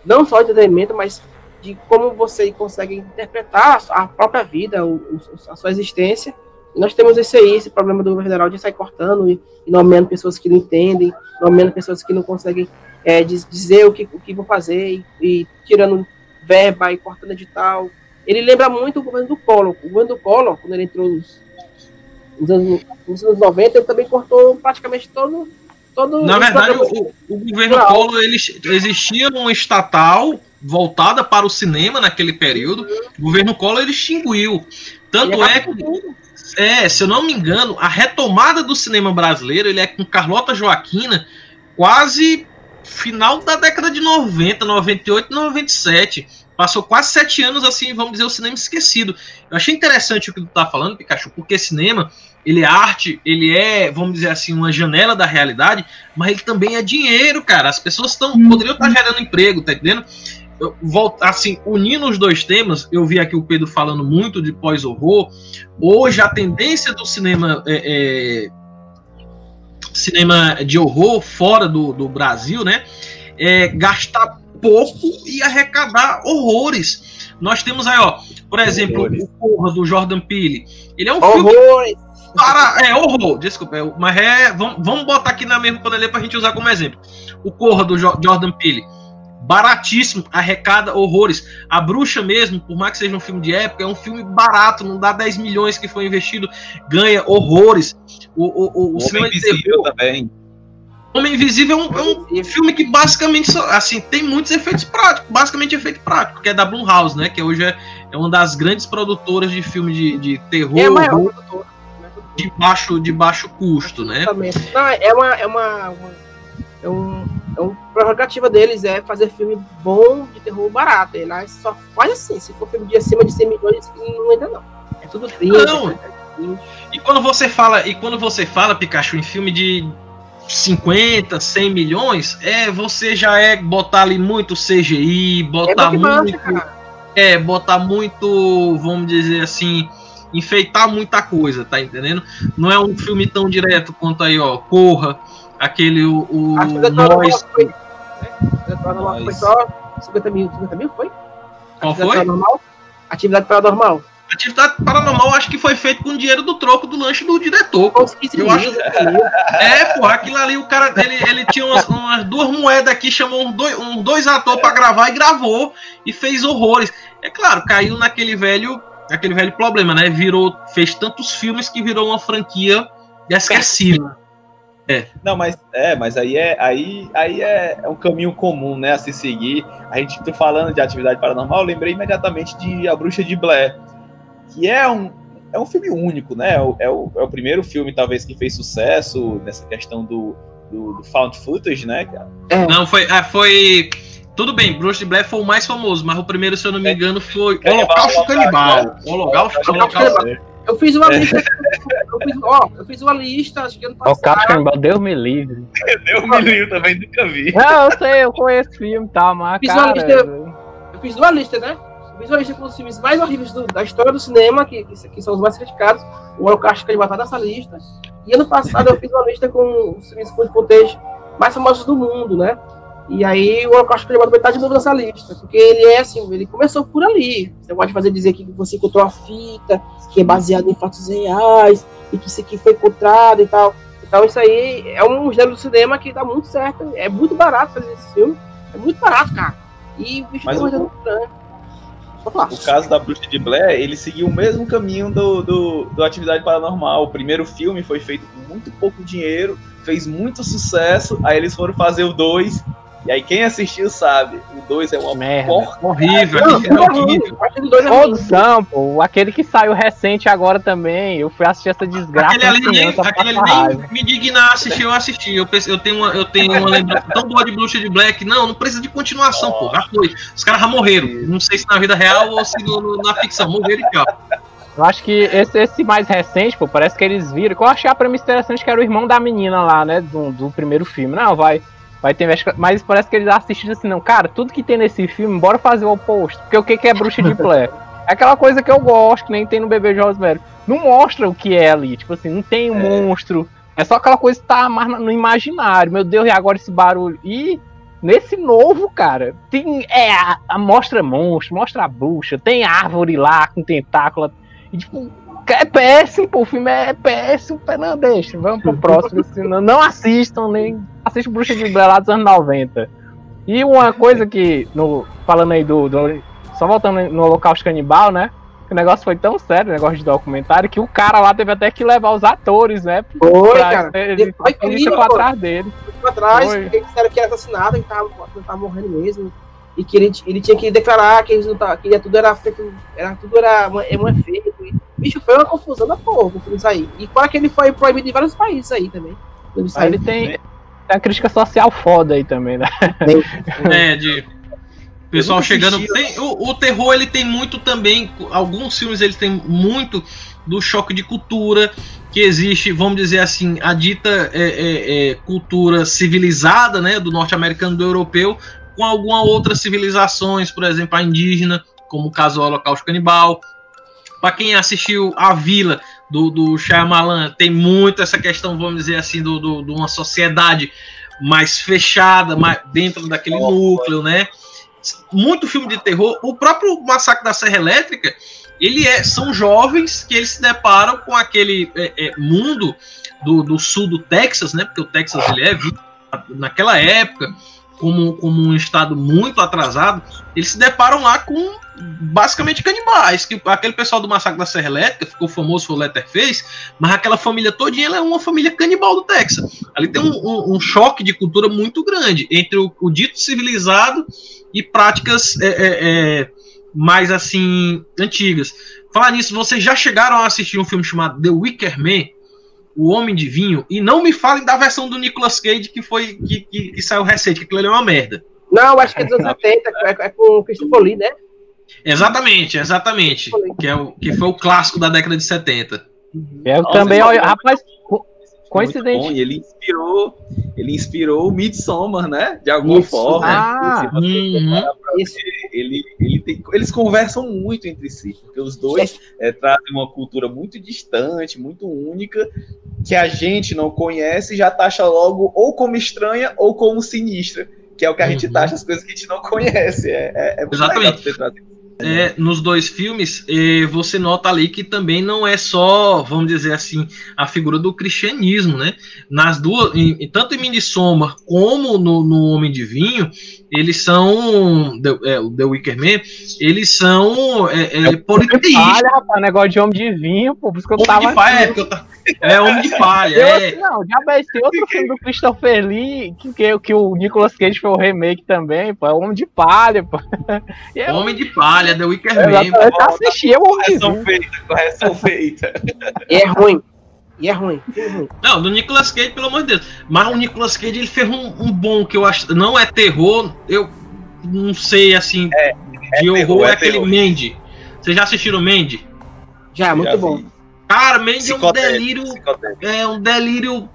não só de entretenimento, mas de como você consegue interpretar a própria vida, o, a sua existência. E nós temos esse aí, esse problema do governo federal de sair cortando e, e nomeando pessoas que não entendem, nomeando pessoas que não conseguem é, dizer o que, o que vão fazer e, e tirando verba e cortando edital. Ele lembra muito o governo do Collor. O governo do Collor, quando ele entrou nos, nos, anos, nos anos 90, ele também cortou praticamente todo Todo Na verdade, o, o, governo Collor ele, existia um estatal voltada para o cinema naquele período. O governo Collor ele extinguiu. Tanto é que, é, se eu não me engano, a retomada do cinema brasileiro ele é com Carlota Joaquina quase final da década de 90, 98, 97. Passou quase sete anos assim, vamos dizer, o cinema esquecido. Eu achei interessante o que tu tá falando, Pikachu, porque cinema ele é arte, ele é, vamos dizer assim, uma janela da realidade, mas ele também é dinheiro, cara. As pessoas estão poderiam estar gerando emprego, tá entendendo? Eu, volto, assim, unindo os dois temas, eu vi aqui o Pedro falando muito de pós-horror. Hoje a tendência do cinema é, é, cinema de horror fora do, do Brasil, né, é gastar pouco e arrecadar horrores. Nós temos aí, ó, por exemplo, horrores. o Porra do Jordan Peele. Ele é um horrores. filme para, é horror, desculpa, é, mas é. Vamos, vamos botar aqui na mesma panela pra gente usar como exemplo. O Corra do Jordan Peele. Baratíssimo, arrecada horrores. A Bruxa mesmo, por mais que seja um filme de época, é um filme barato, não dá 10 milhões que foi investido, ganha horrores. O, o, o, o, o cinema Invisível também. Homem Invisível é um, é um, filme que basicamente assim tem muitos efeitos práticos, basicamente efeito prático, que é da Blumhouse, né? Que hoje é, é uma das grandes produtoras de filme de, de terror. É a maior produtora de baixo, de baixo custo, né? Não, é uma, é uma, uma é um prerrogativa deles é fazer filme bom de terror barato. Ele só faz assim, se for filme de acima de 100 milhões, não ainda não. É tudo 30. Não. E quando você fala, e quando você fala, Pikachu, em filme de 50, 100 milhões, é você já é botar ali muito CGI, botar é muito, é botar muito, vamos dizer assim, enfeitar muita coisa, tá entendendo? Não é um filme tão direto quanto aí, ó, Corra, aquele o, o Nós. Foi, né? foi só 50 mil, 50 mil foi? Qual foi? Paranormal? Atividade paranormal. Atividade Paranormal acho que foi feito com dinheiro do troco do lanche do diretor. Pô. Eu acho... É, porra, aquilo ali o cara ele, ele tinha umas, umas duas moedas aqui, chamou uns dois, uns dois atores para gravar e gravou e fez horrores. É claro, caiu naquele velho aquele velho problema, né? Virou, fez tantos filmes que virou uma franquia esquecível. É. Não, mas é, mas aí é aí, aí é, é, um caminho comum, né, a se seguir. A gente tô falando de atividade paranormal, eu lembrei imediatamente de A Bruxa de Blair, que é um é um filme único, né? É o, é o, é o primeiro filme talvez que fez sucesso nessa questão do, do, do found footage, né, cara? É. Não, foi, é, foi tudo bem, Bruce de Blair foi o mais famoso, mas o primeiro, se eu não me engano, foi Holocausto Canibal. Holocausto Canibal. Eu fiz uma lista. eu, fiz, ó, eu fiz uma lista, acho que ano passado. Canibal, Deus me livre. Deus me livre também, nunca vi. Não, eu sei, eu conheço o filme, tá, mas. Fiz cara, uma lista, eu fiz uma lista, né? Eu fiz uma lista com os filmes mais horríveis do, da história do cinema, que, que, que, são os mais criticados. O Holocausto Canibal tá nessa lista. E ano passado eu fiz uma lista com os filmes de footage mais famosos do mundo, né? E aí o Holocausto Canibal também tá de novo nessa lista, porque ele é assim, ele começou por ali. Você pode fazer dizer que você encontrou a fita, que é baseado em fatos reais, e que isso aqui foi encontrado e tal. Então isso aí é um gênero do cinema que dá muito certo. É muito barato fazer esse filme. É muito barato, cara. E o bicho Mas tem o-. O caso da Bruxa de Blair, ele seguiu o mesmo caminho do, do, do Atividade Paranormal. O primeiro filme foi feito com muito pouco dinheiro, fez muito sucesso, aí eles foram fazer o 2, e aí quem assistiu sabe, o 2 é uma Merda. porca. Horrível, Não, é é horrível. Pô. Aquele que saiu recente agora também. Eu fui assistir essa desgraça. Aquele ali, cinema, nem, aquele ali nem me dignar assistir, eu assisti. Eu, pensei, eu, tenho uma, eu tenho uma lembrança tão boa de Bruxa de Black. Não, não precisa de continuação, pô. Já foi. Os caras já morreram. Não sei se na vida real ou se no- no- na ficção. Morreram e tchau. Eu acho que esse, esse mais recente, pô, parece que eles viram. Que eu achei a premissa interessante que era o irmão da menina lá, né? Do, do primeiro filme. Não, vai. Vai ter Mas parece que eles assistiram assim, não. Cara, tudo que tem nesse filme, bora fazer o oposto. Porque o que, que é bruxa de Blair? É aquela coisa que eu gosto, que nem tem no Bebê de Rosemary. Não mostra o que é ali. Tipo assim, não tem um monstro. É só aquela coisa que tá mais no imaginário. Meu Deus, e agora esse barulho? E nesse novo, cara, tem. É, a, a- mostra monstro, mostra a bruxa, tem árvore lá com tentáculo. E tipo, é péssimo, pô, o filme é péssimo. pé, Não, deixa, vamos pro próximo. senão não assistam, nem. Assistam Bruxa de Blair lá dos anos 90. E uma coisa que, no, falando aí do, do- Só voltando no Holocausto Canibal, né? O negócio foi tão sério, o negócio de documentário, que o cara lá teve até que levar os atores, né? Foi, pra- cara. Ele, Foi pô. atrás dele. Foi atrás, Foi. porque disseram que era assassinado e tava, não tava morrendo mesmo. E que ele, ele tinha que declarar que, eles não tava, que ele- tudo era feito. Era, tudo era uma, uma feito. Bicho, foi uma confusão da porra o filme sair. E fora que ele foi proibido em vários países aí também. Ele Aí ele tem, tem a crítica social foda aí também, né? É, de. Pessoal chegando. Tem, o, o terror ele tem muito também. Alguns filmes ele tem muito do choque de cultura que existe, vamos dizer assim, a dita é, é, é, cultura civilizada, né, do norte-americano, do europeu, com alguma outras civilizações, por exemplo, a indígena, como o caso do Holocausto Canibal. Para quem assistiu A Vila do, do Shyamalan, tem muito essa questão, vamos dizer assim, do, do, de uma sociedade mais fechada, mais dentro daquele núcleo, né? Muito filme de terror. O próprio Massacre da Serra Elétrica, ele é, são jovens que eles se deparam com aquele é, é, mundo do, do sul do Texas, né? Porque o Texas ele é naquela época como, como um estado muito atrasado. Eles se deparam lá com basicamente canibais, que aquele pessoal do Massacre da Serra Elétrica ficou famoso o Letterface, mas aquela família todinha ela é uma família canibal do Texas. Ali tem um, um- um choque de cultura muito grande entre o, o dito civilizado e práticas é, é, é, mais assim antigas. Falar nisso, vocês já chegaram a assistir um filme chamado The Wicker Man? O Homem de Vinho, e não me falem da versão do Nicolas Cage que foi que, que, que saiu recente, que aquilo ali é uma merda. Não, acho que é dos anos 70, é, é com o Christopher Lee, né? Exatamente, exatamente. Que, é o, que foi o clássico da década de 70. Eu Nossa, também, olha, é rapaz, bom, coincidente. e ele inspirou, ele inspirou o Midsommar, né? De alguma Isso. forma. Ah, uhum. ele, ele tem- eles conversam muito entre si, porque os dois é, trazem uma cultura muito distante, muito única, que a gente não conhece e já taxa logo ou como estranha ou como sinistra, que é o que a gente Uhum. taxa as coisas que a gente não conhece. É, é, é muito Exatamente. legal você trazer É, nos dois filmes, você nota ali que também não é só, vamos dizer assim, a figura do cristianismo, né? Nas duas, em- tanto em Midsommar como no, no Homem de Vinho, eles são, The, é, o The Wicker Man, eles são é, é, politeístas. Olha, rapaz, negócio de homem de vinho, pô, por isso que eu Homem tava. de palha, é, porque eu é Homem de palha, Eu, é. assim, não, já vai ter outro filme do Christopher Lee, que, que, que o Nicolas Cage foi o remake também, pô, é Homem de Palha, pô. Eu, Homem de palha, The Wicker eu, Man. eu assisti, eu ouvi. Correção feita, correção feita. E é ruim. E é ruim. é ruim. Não, do Nicolas Cage, pelo amor de Deus. Mas o Nicolas Cage ele fez um, um bom que eu acho. Não é terror, eu não sei assim. de horror terror, é, é aquele terror. Mandy. Vocês já assistiram Mandy? Já, é muito Já bom. vi. Cara, Mandy é um delírio. É um delírio.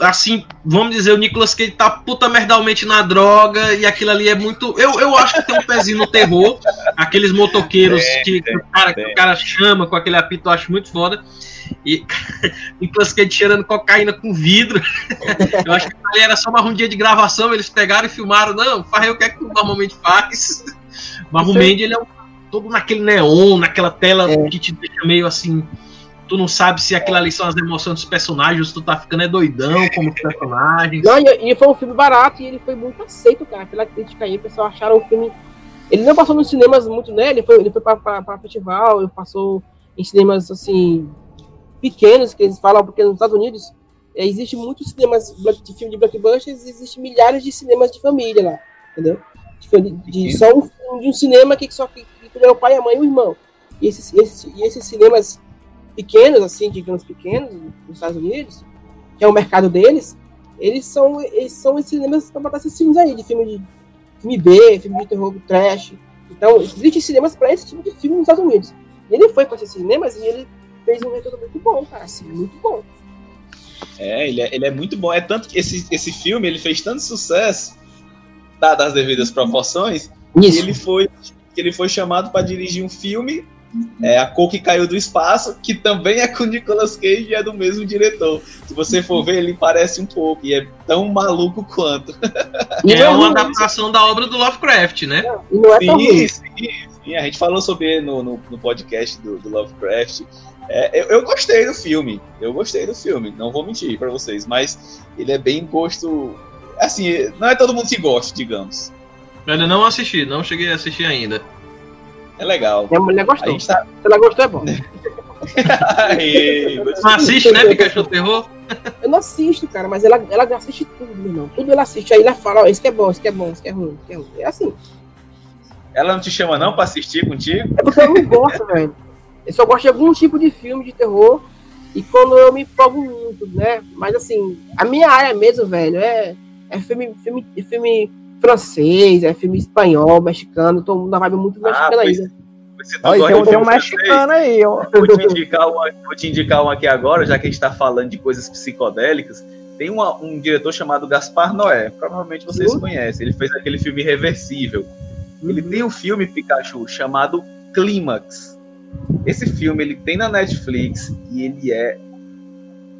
Assim, vamos dizer, o Nicolas Cage tá puta merdalmente na droga e aquilo ali é muito. Eu, eu acho que tem um pezinho no terror. Aqueles motoqueiros que, o cara, que o cara chama com aquele apito, eu acho muito foda. E Nicolas Cage cheirando cocaína com vidro. Eu acho que ali era só uma dia de gravação, eles pegaram e filmaram. Não, faz o que é que tu normalmente faz. Mas o Mandy, ele é um, todo naquele neon, naquela tela é. que te deixa meio assim. Tu não sabe se aquilo ali são as emoções dos personagens, se tu tá ficando é doidão como os personagens. Não, e, e foi um filme barato e ele foi muito aceito, cara. Pela crítica aí, o pessoal acharam o filme. Ele não passou nos cinemas muito, né? Ele foi, ele foi pra, pra, pra festival, ele passou em cinemas assim pequenos que eles falam, porque nos Estados Unidos é, existe muitos cinemas de filme de blockbusters, existe milhares de cinemas de família lá, entendeu? De, de só um, de um cinema que só que, que é o pai, a mãe e o irmão. E esses, esses, e esses cinemas pequenos, assim, digamos pequenos, nos Estados Unidos, que é o mercado deles, eles são, eles são esses cinemas para botar esses filmes aí, de filme de filme B, filme de terror trash. Então, existem cinemas para esse tipo de filme nos Estados Unidos. E ele foi para esses cinemas e ele fez um retorno muito bom, cara, assim, muito bom. É, ele é, ele é muito bom. É tanto que esse, esse filme ele fez tanto sucesso, dadas as devidas proporções, Isso. que ele foi, que ele foi chamado para dirigir um filme, é, A Cor que Caiu do Espaço, que também é com Nicolas Cage e é do mesmo diretor. Se você for ver, ele parece um pouco, e é tão maluco quanto. E é uma adaptação da obra do Lovecraft, né? Não, não é sim, sim, sim, a gente falou sobre ele no, no, no podcast do, do Lovecraft. É, eu, eu, gostei do filme. Eu gostei do filme, não vou mentir para vocês, mas ele é bem gosto. Assim, não é todo mundo que gosta, digamos. Eu ainda não assisti, não cheguei a assistir ainda. É legal. Minha mulher gostou. Tá... Se ela gostou, é bom. não assiste, né, Pikachu Terror? Eu não assisto, cara, mas ela, ela assiste tudo, meu irmão. Tudo ela assiste. Aí ela fala, ó, isso que é bom, isso que é bom, isso que é ruim, isso que é ruim. É assim. Ela não te chama não pra assistir contigo? É porque eu não gosto, velho. Eu só gosto de algum tipo de filme de terror e quando eu me empolgo muito, né? Mas assim, a minha área mesmo, velho, é, é filme, filme, filme francês, é filme espanhol, mexicano, tô na vibe muito ah, mexicana ainda. Olha, tem, tem um mexicano aí, ó. Vou te, indicar uma, vou te indicar uma aqui agora, já que a gente está falando de coisas psicodélicas. Tem uma, um diretor chamado Gaspar Noé, provavelmente vocês Sim. conhecem. Ele fez aquele filme Reversível. Ele uhum. tem um filme, Pikachu, chamado Clímax. Esse filme ele tem na Netflix e ele é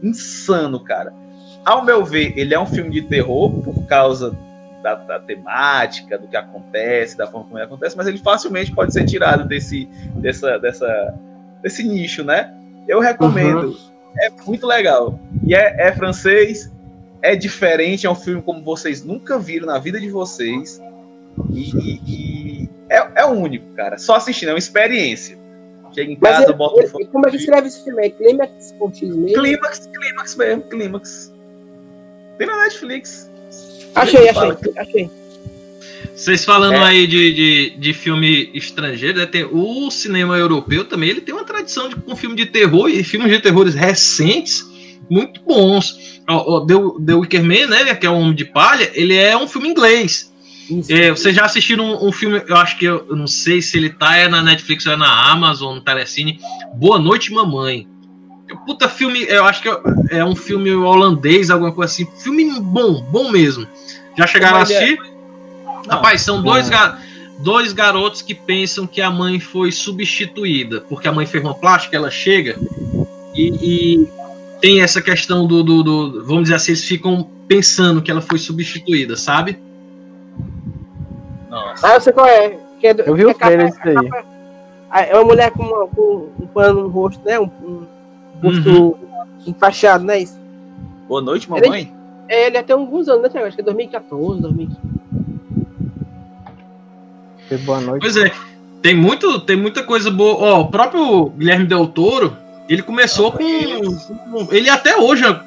insano, cara. Ao meu ver, ele é um filme de terror por causa da, da, temática, do que acontece, da forma como ele acontece, mas ele facilmente pode ser tirado desse, dessa, dessa, desse nicho, né? Eu recomendo. Uhum. É muito legal. E é, é francês, é diferente, é um filme como vocês nunca viram na vida de vocês. E, e, e é, é único, cara. Só assistindo, é uma experiência. Chega em casa, Mas bota o Como é que escreve esse filme? É Clímax Contigo mesmo? Clímax, Clímax mesmo, Clímax. Tem na Netflix. Achei, achei, achei. Vocês falando é. aí de, de, de, filme estrangeiro, né, tem, o cinema europeu também ele tem uma tradição de, com filme de terror e filmes de terrores recentes muito bons. O, o The, The Wicker Man, né, que é o Homem de Palha, ele é um filme inglês. É, vocês já assistiram um, um, filme, eu acho que eu, eu, não sei se ele tá é na Netflix ou é na Amazon, no Telecine. Boa Noite, Mamãe. Puta filme, eu acho que é, é um filme holandês, alguma coisa assim. Filme bom, bom mesmo. Já chegaram a assistir? Não, Rapaz, são dois, ga dois garotos que pensam que a mãe foi substituída, porque a mãe fez uma plástica, ela chega e, e tem essa questão do, do, do, Vamos dizer assim, eles ficam pensando que ela foi substituída, sabe? Nossa. Ah, eu sei qual é. Que é do, eu vi o é trailer isso aí. É uma mulher com, uma, com um pano no rosto, né? Um, um rosto uhum. enfaixado, né? Isso. Boa noite, mamãe. Ele, é, ele até alguns anos, né? Acho que é 2014, 2015. Boa noite. Pois é, tem, muito, tem muita coisa boa. Ó, o próprio Guilherme Del Toro, ele começou com. Ele até hoje é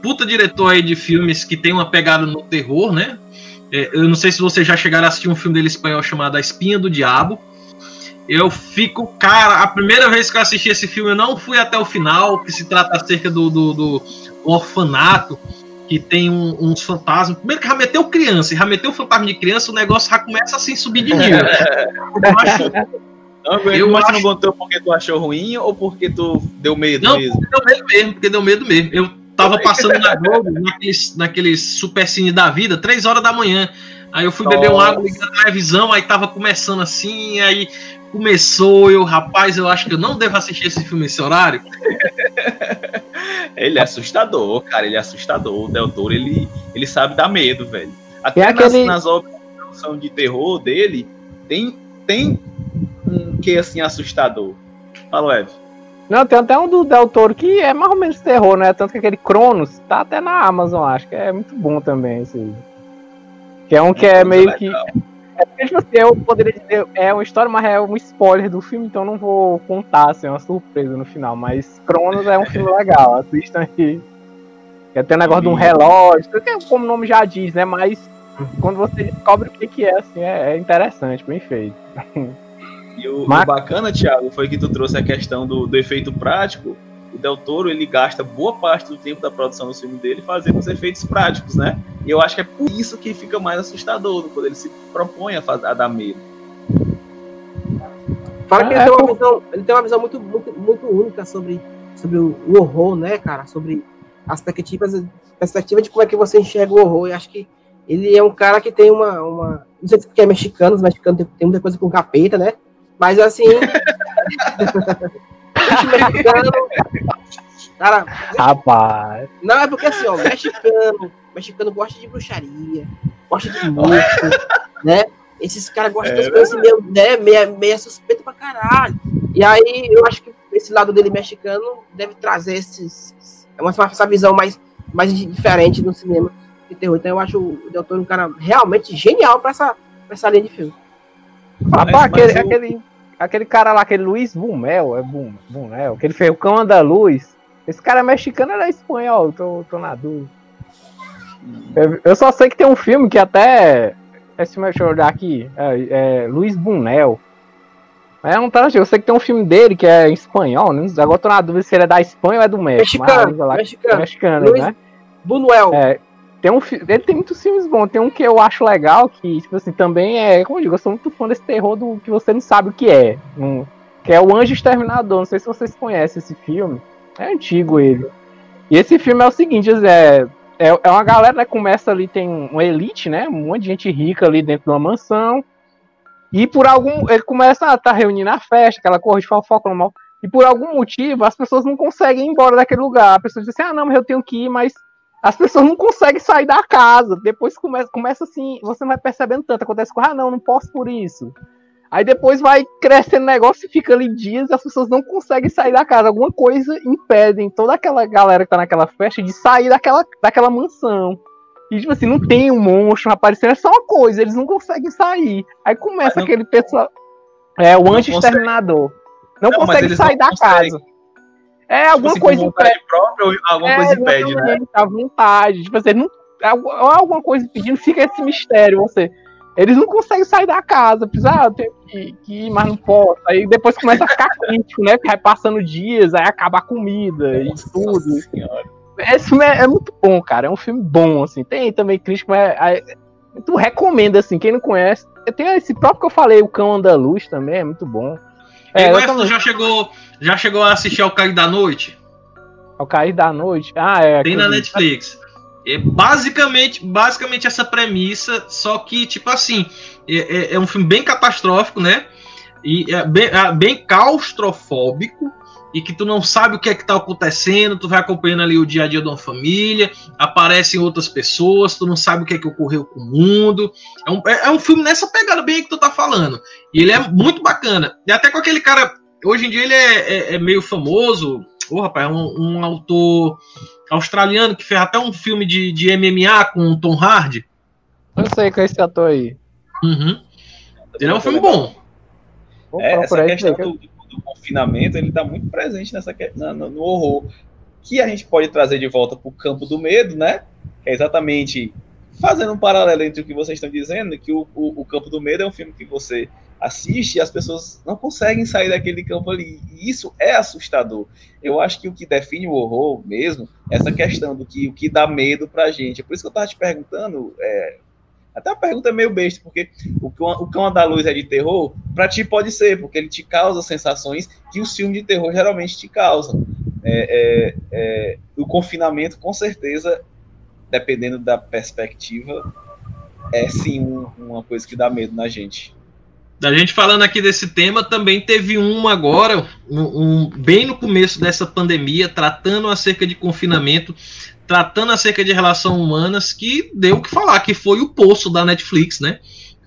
puta diretor aí de filmes que tem uma pegada no terror, né? É, eu não sei se vocês já chegaram a assistir um filme dele espanhol chamado A Espinha do Diabo. Eu fico, cara, a primeira vez que eu assisti esse filme, eu não fui até o final, que se trata acerca do, do, do orfanato, que tem um, uns fantasmas. Primeiro que já meteu criança, e já meteu fantasma de criança, o negócio já começa assim subir de nível. eu acho, não, eu mas acho... não aguentou porque tu achou ruim ou porque tu deu medo não, mesmo? Não, deu medo mesmo, porque deu medo mesmo. Eu Tava passando na Globo, naqueles, naqueles super cine da vida, três horas da manhã. Aí eu fui beber Nossa. uma água, liguei a televisão, aí tava começando assim, aí começou, eu, rapaz, eu acho que eu não devo assistir esse filme nesse horário. ele é assustador, cara, ele é assustador. O Del Toro, ele, ele sabe dar medo, velho. Até E nas, aquele- nas obras de terror dele, tem, tem um que assim assustador. Fala, Ed. Não, tem até um do Del Toro que é mais ou menos terror, né? Tanto que aquele Cronos tá até na Amazon, acho que é muito bom também esse. Que é um que é meio que. É porque, tipo assim, eu poderia dizer, é uma história, mas é um spoiler do filme, então eu não vou contar, assim, é uma surpresa no final. Mas Cronos é um filme legal, assistam aí. Que tem o negócio de um relógio, tem como o nome já diz, né? Mas quando você descobre o que, que é, assim, é, é interessante, bem feito. E o, Mas- o bacana, Thiago, foi que tu trouxe a questão do, do efeito prático. O Del Toro, ele gasta boa parte do tempo da produção do filme dele fazendo os efeitos práticos, né? E eu acho que é por isso que fica mais assustador, quando ele se propõe a, faz- a dar medo. Fala que É, ele, tem pô. uma visão, ele tem uma visão muito, muito, muito única sobre, sobre o horror, né, cara? Sobre as perspectivas, perspectiva de como é que você enxerga o horror. E acho que ele é um cara que tem uma. uma não sei se porque é mexicano, os mexicanos tem, tem muita coisa com capeta, né? Mas assim. bicho mexicano. Cara, Rapaz. não, é porque assim, ó, mexicano, mexicano gosta de bruxaria, gosta de morto, né? Esses caras gostam das coisas meio, né, meia, meia suspeita pra caralho. E aí, eu acho que esse lado dele mexicano deve trazer esses, é uma, essa visão mais, mais diferente no cinema de terror. Então eu acho o Del Toro um cara realmente genial pra essa, pra essa linha de filme. Rapaz, mas aquele, o- aquele, aquele cara lá, aquele Luiz Bumel, é Bum, Bumel, que ele fez o Cão Andaluz. Esse cara é mexicano ou é espanhol? Tô, tô na dúvida. Eu, eu só sei que tem um filme que até. Esse filme, deixa eu olhar aqui. É, é Luiz Bunel. É um Tarantino. Eu sei que tem um filme dele que é em espanhol. Né? Agora tô na dúvida se ele é da Espanha ou é do México. Mexicano, lá- mexicano. mexicano, Luiz- né? Bunuel. É, tem um, ele tem muitos filmes bons. Tem um que eu acho legal, que, tipo assim, também é. Como eu digo, eu sou muito fã desse terror do que você não sabe o que é. Um- que é o Anjo Exterminador. Não sei se vocês conhecem esse filme. É antigo ele. E esse filme é o seguinte, é, é, é uma galera, né? Começa ali, tem uma elite, né? Um monte de gente rica ali dentro de uma mansão. E por algum. Ele começa a estar reunindo a festa, aquela corrida de fofoca normal. E por algum motivo, as pessoas não conseguem ir embora daquele lugar. A pessoa diz assim: ah, não, mas eu tenho que ir, mas as pessoas não conseguem sair da casa. Depois começa, começa assim, você vai percebendo tanto, acontece com, ah, não, não posso por isso. Aí depois vai crescendo o negócio e fica ali dias e as pessoas não conseguem sair da casa. Alguma coisa impedem toda aquela galera que tá naquela festa de sair daquela, daquela mansão. E tipo assim, não tem um monstro aparecendo, é só uma coisa, eles não conseguem sair. Aí começa não- aquele pessoal. É, o Não anti-exterminador. Não, Não, consegue sair não da conseguem. casa. É, Tipo alguma com coisa impede. própria alguma É, coisa impede, né? À vontade. Tipo assim, não, alguma coisa pedindo, fica esse mistério. Você, eles não conseguem sair da casa. Precisa, ah, eu tenho que, que ir, mas não posso. Aí depois começa a ficar crítico, né? Vai passando dias, aí acaba a comida e Nossa tudo. Senhora. Esse filme é, é muito bom, cara. É um filme bom, assim. Tem também crítico, mas é, é, tu recomenda, assim, quem não conhece. Tem esse próprio que eu falei, o Cão Andaluz também, é muito bom. É, Everton também- já chegou, já chegou a assistir ao Cair da Noite? Ao Cair da Noite. Ah, é. Tem na Netflix. É basicamente, basicamente essa premissa, só que, tipo assim, é, é- é um filme bem catastrófico, né? E é bem, é bem claustrofóbico, e que tu não sabe o que é que tá acontecendo, tu vai acompanhando ali o dia a dia de uma família, aparecem outras pessoas, tu não sabe o que é que ocorreu com o mundo. É um, é- é um filme nessa pegada bem aí que tu tá falando. E ele é muito bacana. E até com aquele cara, hoje em dia ele é, é- é meio famoso, Ô, rapaz, é um, um autor australiano que fez até um filme de, de MMA com o Tom Hardy. Eu sei com esse ator aí. Uhum. Ele é um filme bom. É, essa questão aí. do, do confinamento, ele está muito presente nessa, na- no, no horror. Que a gente pode trazer de volta para o campo do medo, né? É exatamente fazendo um paralelo entre o que vocês estão dizendo, que o, o, o Campo do Medo é um filme que você assiste e as pessoas não conseguem sair daquele campo ali. E isso é assustador. Eu acho que o que define o horror mesmo é essa questão do que o que dá medo pra gente. É por isso que eu tava te perguntando, é, até a pergunta é meio besta, porque o cão, o cão da luz é de terror, pra ti pode ser, porque ele te causa sensações que os filmes de terror geralmente te causam. É, é, é, o confinamento, com certeza, dependendo da perspectiva, é sim um- uma coisa que dá medo na gente. A gente falando aqui desse tema, também teve um agora, um, um, bem no começo dessa pandemia, tratando acerca de confinamento, tratando acerca de relações humanas, que deu o que falar, que foi o Poço da Netflix, né?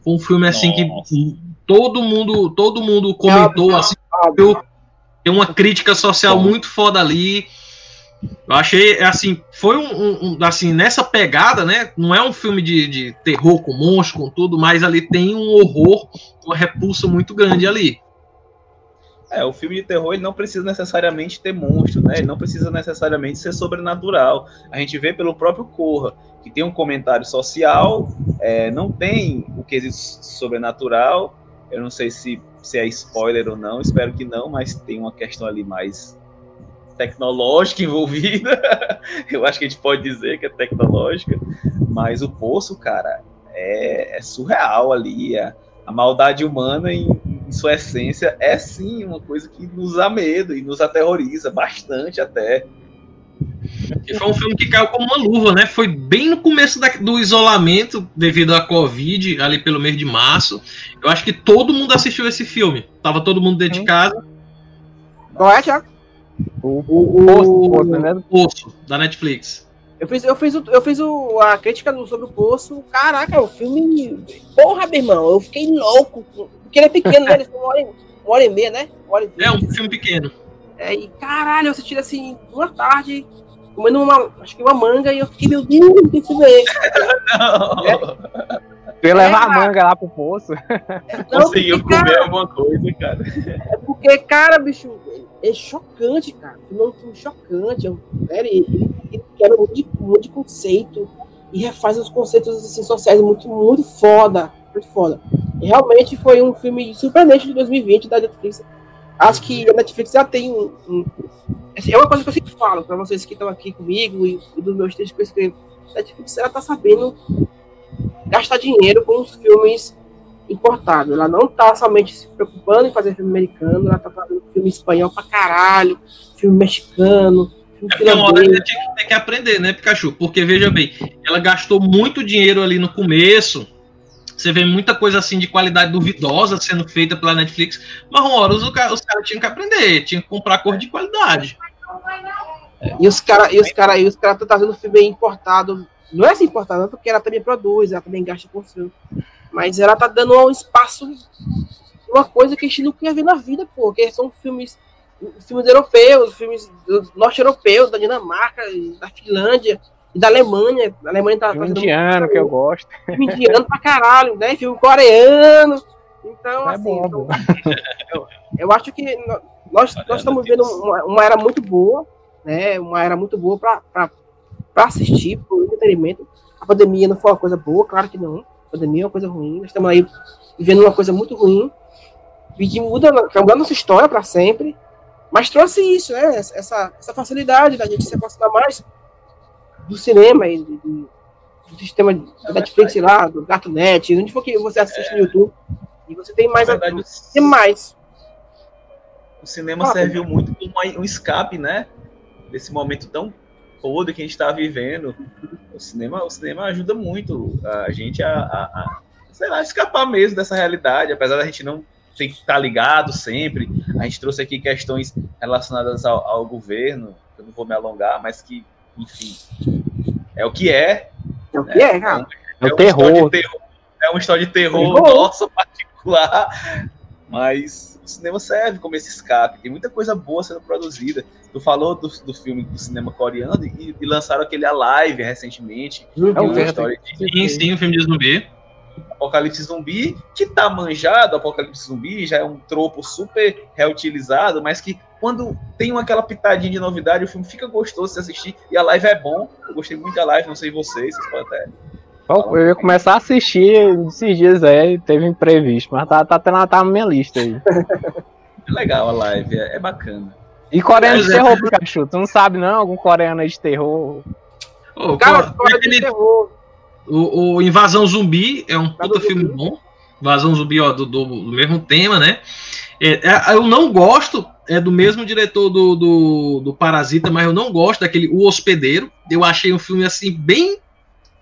Foi um filme assim Nossa. que todo mundo, todo mundo comentou, assim, tem uma crítica social muito foda ali. Eu achei, assim, foi um, um, assim, nessa pegada, né? Não é um filme de, de terror com monstro, com tudo, mas ali tem um horror, uma repulsa muito grande ali. É, o filme de terror ele não precisa necessariamente ter monstro, né? Ele não precisa necessariamente ser sobrenatural. A gente vê pelo próprio Corra, que tem um comentário social, é, não tem o quesito sobrenatural. Eu não sei se, se é spoiler ou não, espero que não, mas tem uma questão ali mais tecnológica envolvida. Eu acho que a gente pode dizer que é tecnológica, mas o poço, cara, é, é surreal ali. A, a maldade humana, em, em, sua essência, é sim uma coisa que nos dá medo e nos aterroriza bastante até. E foi um filme que caiu como uma luva, né? Foi bem no começo da, do isolamento devido à Covid, ali pelo mês de março. Eu acho que todo mundo assistiu esse filme. Tava todo mundo dentro de casa. Qual é, Thiago? O, o, o, Poço, né? o Poço, da Netflix. Eu fiz, eu fiz, o, eu fiz o, a crítica sobre o Poço. Caraca, o filme. Porra, meu irmão, eu fiquei louco. Porque ele é pequeno, né? Ele uma hora, uma hora e meia, né? Hora é um filme pequeno. É, e caralho, eu assisti assim, uma tarde, comendo uma, acho que uma manga, e eu fiquei, meu Deus, que filme é esse? É. Tu ia levar a manga lá pro poço. Não, Conseguiu porque, comer cara, alguma coisa, cara. É porque, cara, bicho, é chocante, cara. É um filme chocante. É ele, ele, ele quebra um monte, de, um monte de conceito e refaz os conceitos assim, sociais muito, muito foda. Muito foda. E realmente foi um filme surpreendente de 2020 da Netflix. Acho que a Netflix já tem um. um assim, é uma coisa que eu sempre falo para vocês que estão aqui comigo e, e dos meus textos que eu escrevo. A Netflix ela tá sabendo gastar dinheiro com os filmes importados. Ela não tá somente se preocupando em fazer filme americano, ela tá fazendo filme espanhol pra caralho, filme mexicano, filme é uma hora ela tinha que, que aprender, né, Pikachu? Porque, veja bem, ela gastou muito dinheiro ali no começo, você vê muita coisa assim de qualidade duvidosa sendo feita pela Netflix, mas uma hora os, os caras tinham que aprender, tinham que comprar cor de qualidade. E os caras e os caras os caras estão fazendo filme importado não é assim importante, porque ela também produz, ela também gasta com filme. Mas ela tá dando um espaço, uma coisa que a gente não quer ver na vida, pô. Que são filmes, filmes europeus, filmes norte-europeus, da Dinamarca, da Finlândia, e da Alemanha. A Alemanha tá filme indiano, que eu gosto. Filme indiano pra caralho, né? Filme coreano. Então, é assim, então, eu, eu, acho que nós, nós estamos vendo uma, uma era muito boa, né? Uma era muito boa para para assistir, para o entretenimento. A pandemia não foi uma coisa boa, claro que não. A pandemia é uma coisa ruim. Nós estamos aí vivendo uma coisa muito ruim, e que muda, muda a nossa história para sempre. Mas trouxe isso, né? Essa, essa facilidade da gente se aproximar mais do cinema e do, do sistema da Netflix lá, do Gato Net, onde for que você assiste no YouTube. E você tem mais. Verdade, a, tem mais. O cinema ah, serviu muito como um escape, né? Desse momento tão podre que a gente está vivendo, o cinema, o cinema ajuda muito a gente a, a, a, sei lá, escapar mesmo dessa realidade, apesar da gente não ter que estar ligado sempre. A gente trouxe aqui questões relacionadas ao, ao governo, eu não vou me alongar, mas que, enfim, é o que é. É o que é, cara. É, um, é, é, terror. terror. É uma história de terror, terror. nossa particular, mas o cinema serve como esse escape. Tem muita coisa boa sendo produzida. Tu falou do, do filme do cinema coreano e, e lançaram aquele Alive recentemente. Uhum. É uma história de... Sim, sim, o filme de zumbi. Apocalipse Zumbi, que tá manjado, Apocalipse Zumbi já é um tropo super reutilizado, mas que quando tem aquela pitadinha de novidade, o filme fica gostoso de assistir e a live é bom. Eu gostei muito da live, não sei vocês, vocês podem até eu ia começar a assistir esses dias aí, teve imprevisto, mas tá, tá, tá, tá na minha lista aí. É legal a live, é, é bacana. E coreano de terror, Pikachu? Tu não sabe não? Algum coreano aí de terror? Oh, cara, coreano de terror. O, o, Invasão Zumbi é um puta filme bom. Invasão Zumbi, ó, do, do, do mesmo tema, né? É, é, eu não gosto, é do mesmo diretor do, do, do Parasita, mas eu não gosto daquele O Hospedeiro. Eu achei um filme assim, bem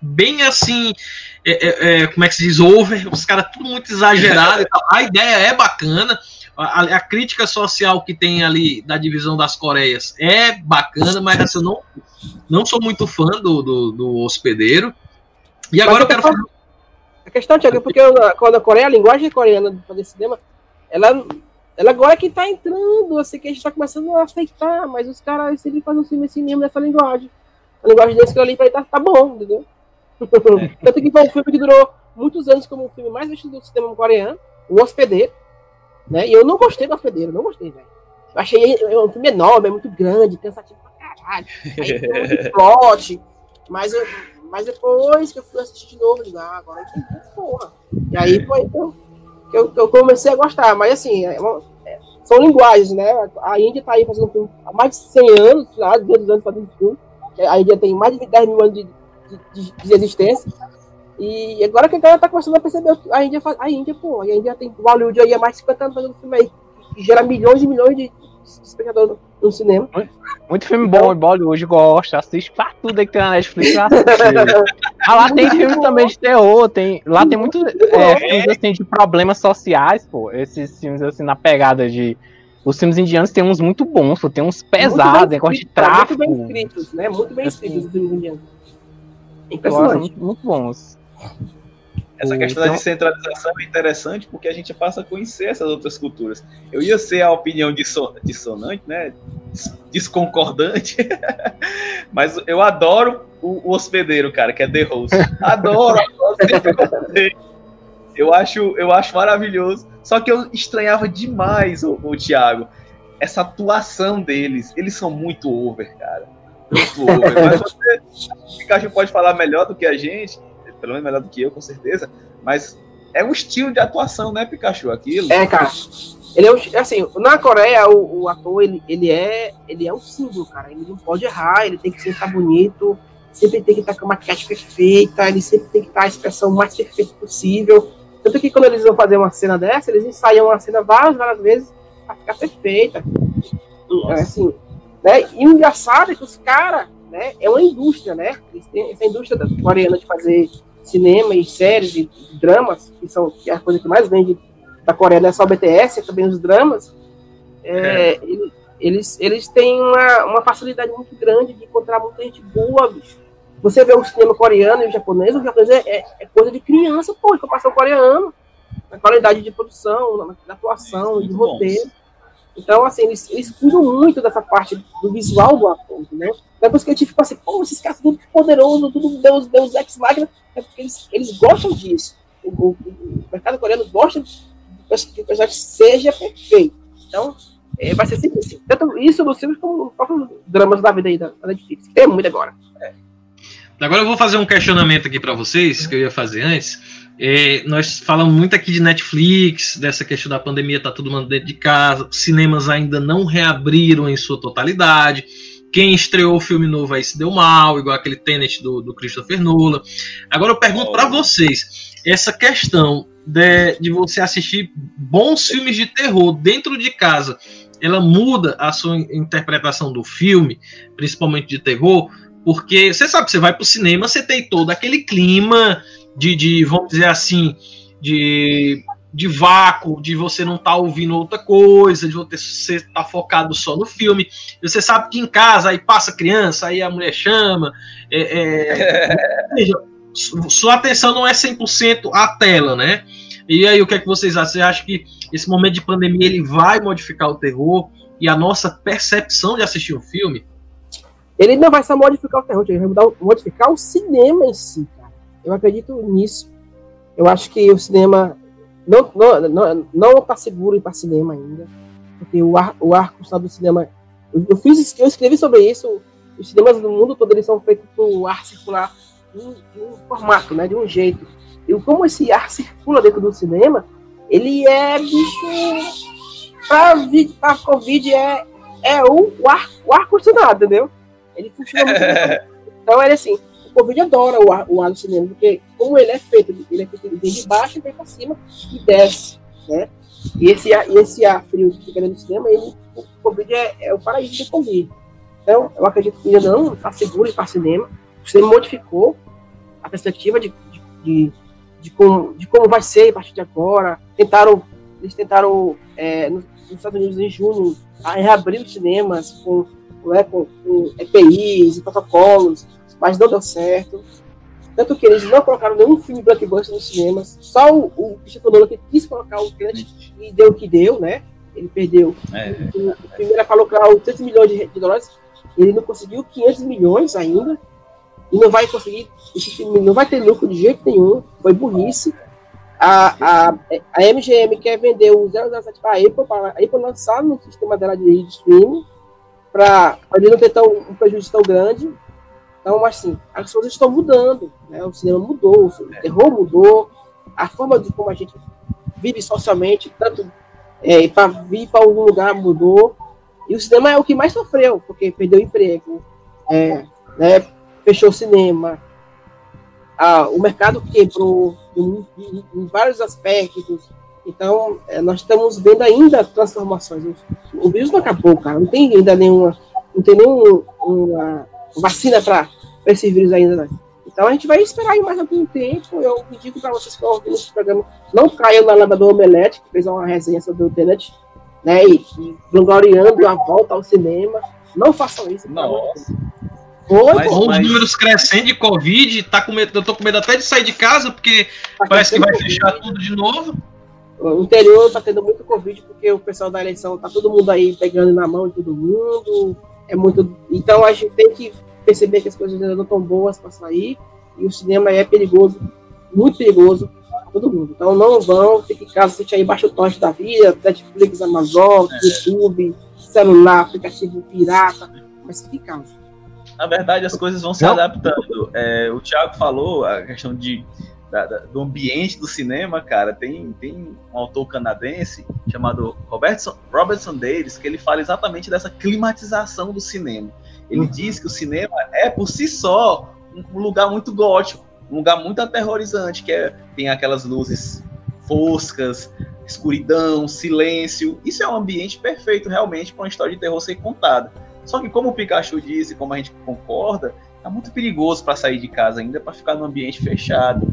bem assim, é, é, é como é que se diz, over, os caras tudo muito exagerado e tal. A ideia é bacana, a, a, crítica social que tem ali da divisão das Coreias é bacana, mas assim, eu não, não sou muito fã do, do, do hospedeiro. E agora eu quero fazer. A questão, Tiago, é porque quando a Coreia, a linguagem coreana de fazer cinema, ela, ela agora é que tá entrando, assim, que a gente tá começando a aceitar, mas os caras sempre fazem um filme assim mesmo nessa linguagem. A linguagem desse que ali pra ele tá, tá bom, entendeu? É. Tanto que foi um filme que durou muitos anos como o filme mais vestido do cinema coreano, O Hospedeiro, né? E eu não gostei do Hospedeiro, não gostei, velho. Eu achei um filme enorme, é muito grande, cansativo pra caralho. Aí tem um plot, mas, eu, mas depois que eu fui assistir de novo, digo, ah, agora que porra. E aí foi então que eu, eu comecei a gostar, mas assim, é uma, é, são linguagens, né? A Índia tá aí fazendo filme há mais de 100 anos, lá, 200 anos fazendo filme. A Índia tem mais de 10 mil anos de, de, de existência. E agora que a galera tá começando a perceber a Índia, a Índia, pô, a Índia tem Hollywood aí há mais de 50 anos fazendo filme aí, que gera milhões e milhões de, espectadores no, cinema. Muito, muito filme bom, então, Bollywood gosta, assiste pra tudo aí que tem na Netflix. ah, lá tem filme também de terror, tem, lá tem muito é, filmes assim, de problemas sociais, pô, esses filmes assim na pegada de os filmes indianos tem uns muito bons, pô, tem uns pesados, negócio de tráfico. Muito bem escritos, né? Muito bem assim, escritos os filmes indianos. Impressionante. Muito, muito bons. Essa questão então... da descentralização é interessante porque a gente passa a conhecer essas outras culturas. Eu ia ser a opinião dissonante, né? Desconcordante, mas eu adoro o, hospedeiro, cara, que é The Host. Adoro, adoro eu acho, eu acho maravilhoso. Só que eu estranhava demais o, o Thiago. Essa atuação deles. Eles são muito over, cara. Muito over. Mas você, o Pikachu pode falar melhor do que a gente pelo menos melhor do que eu, com certeza. Mas é um estilo de atuação, né, Pikachu? Aquilo. É, cara. Ele é um, assim, na Coreia, o, o, ator, ele, ele, é, ele é um símbolo, cara. Ele não pode errar, ele tem que sempre estar bonito, sempre tem que estar com a maquiagem perfeita, ele sempre tem que estar a expressão mais perfeita possível. Tanto que quando eles vão fazer uma cena dessa, eles ensaiam uma cena várias, várias vezes para ficar perfeita. É, assim, né? E o engraçado é que os caras, né, é uma indústria, né? Essa indústria coreana de fazer cinema e séries e dramas, que são que é a coisa que mais vende da Coreia, não é só o BTS, é também os dramas, é, é. eles, eles têm uma, uma facilidade muito grande de encontrar muita gente boa, bicho. Você vê o cinema coreano e o japonês, o japonês é, é, é coisa de criança, pô, em comparação coreano, na qualidade de produção, na, na atuação, de roteiro. Então, assim, eles, eles cuidam muito dessa parte do visual do ator, entendeu? Depois que a gente ficou assim, pô, esses caras tudo poderoso, tudo Deus, Deus ex máquina, é porque eles, eles gostam disso. O, o, o mercado coreano gosta que o personagem seja perfeito. Então, é, vai ser sempre assim. Tanto isso nos filmes como os próprios dramas da vida aí da, da Netflix. Tem muito agora. É. Agora eu vou fazer um questionamento aqui para vocês, que eu ia fazer antes. É, nós falamos muito aqui de Netflix, dessa questão da pandemia, tá todo mundo dentro de casa, cinemas ainda não reabriram em sua totalidade. Quem estreou o filme novo aí se deu mal, igual aquele Tenet do, do Christopher Nolan. Agora eu pergunto para vocês: essa questão de, de você assistir bons filmes de terror dentro de casa, ela muda a sua interpretação do filme, principalmente de terror? Porque você sabe que você vai pro cinema, você tem todo aquele clima de, de vamos dizer assim, de, de vácuo, de você não estar tá ouvindo outra coisa, de você estar tá focado só no filme. E você sabe que em casa aí passa criança, aí a mulher chama. É, é, sua atenção não é 100% a tela, né? E aí, o que é que vocês acham? Você acha que esse momento de pandemia ele vai modificar o terror e a nossa percepção de assistir um filme? Ele não vai só modificar o terror, ele vai mudar, modificar o cinema em si. Eu acredito nisso. Eu acho que o cinema não não não não está seguro para cinema ainda, porque o ar, o arco do cinema eu, eu, fiz eu escrevi sobre isso. Os cinemas do mundo todo eles são feitos por ar circular de um, formato, né, de um jeito. E como esse ar circula dentro do cinema, ele é bicho para Covid é é o, o ar o ar condicionado, entendeu? Ele funciona muito. Então ele assim, Covid adora o ar, o ar no cinema, porque como ele é feito, ele é feito de baixo, vem para cima e desce, né? E esse ar, esse ar frio que fica no cinema, ele, o Covid é, é o paraíso do Covid. Então, eu acredito que ainda não está seguro para cinema. O cinema modificou. a perspectiva de, de, de, de, como, de como vai ser a partir de agora. Tentaram, eles tentaram, é, nos Estados Unidos, em junho, reabrir os cinemas com, né, com, com EPIs e protocolos, mas não deu certo. Tanto que eles não colocaram nenhum filme blockbuster nos cinemas. Só o, o Christopher Nolan que quis colocar o Tenet e deu o que deu, né? Ele perdeu. É. O, o primeiro colocar 800 milhões de, de, dólares. Ele não conseguiu 500 milhões ainda. E não vai conseguir. Esse filme não vai ter lucro de jeito nenhum. Foi burrice. A, a, a MGM quer vender o 007 para a Apple, para a Apple lançar no sistema dela de streaming, para ele não ter tão, um prejuízo tão grande então, assim, as coisas estão mudando. Né? O cinema mudou, o terror mudou, a forma de como a gente vive socialmente, tanto é, para vir para algum lugar mudou. E o cinema é o que mais sofreu, porque perdeu emprego, é, né, fechou o cinema, o mercado quebrou em, em, em vários aspectos. Então, é, nós estamos vendo ainda transformações. O, o vírus não acabou, cara. Não tem ainda nenhuma, não tem nenhuma vacina para esse vírus ainda. Né? Então a gente vai esperar aí mais algum tempo. Eu digo para vocês que estão ouvindo esse programa, não caiam na lama do Omelete, que fez uma resenha sobre o Tenet, né? E, e gloriando a volta ao cinema. Não façam isso. Nossa. Foi, mas, com os números crescendo de Covid, tá com medo, eu tô com medo até de sair de casa, porque tá parece que vai COVID. fechar tudo de novo. O interior tá tendo muito Covid, porque o pessoal da eleição tá todo mundo aí pegando na mão de todo mundo. É muito. Então a gente tem que perceber que as coisas ainda não estão boas para sair e o cinema é perigoso, muito perigoso para todo mundo. Então não vão, fique em casa, assiste aí o torrent da vida, Netflix, Amazon, é. YouTube, celular, aplicativo pirata, mas fique em casa. Na verdade, as coisas vão se não. adaptando. É, o Thiago falou a questão de, da, da, do ambiente do cinema, cara. Tem, tem um autor canadense chamado Robertson, Robertson Davis que ele fala exatamente dessa climatização do cinema. Ele uhum. diz que o cinema é por si só um lugar muito gótico, um lugar muito aterrorizante, que é, tem aquelas luzes foscas, escuridão, silêncio. Isso é um ambiente perfeito realmente para uma história de terror ser contada. Só que como o Pikachu disse, como a gente concorda, é muito perigoso para sair de casa ainda, para ficar num ambiente fechado.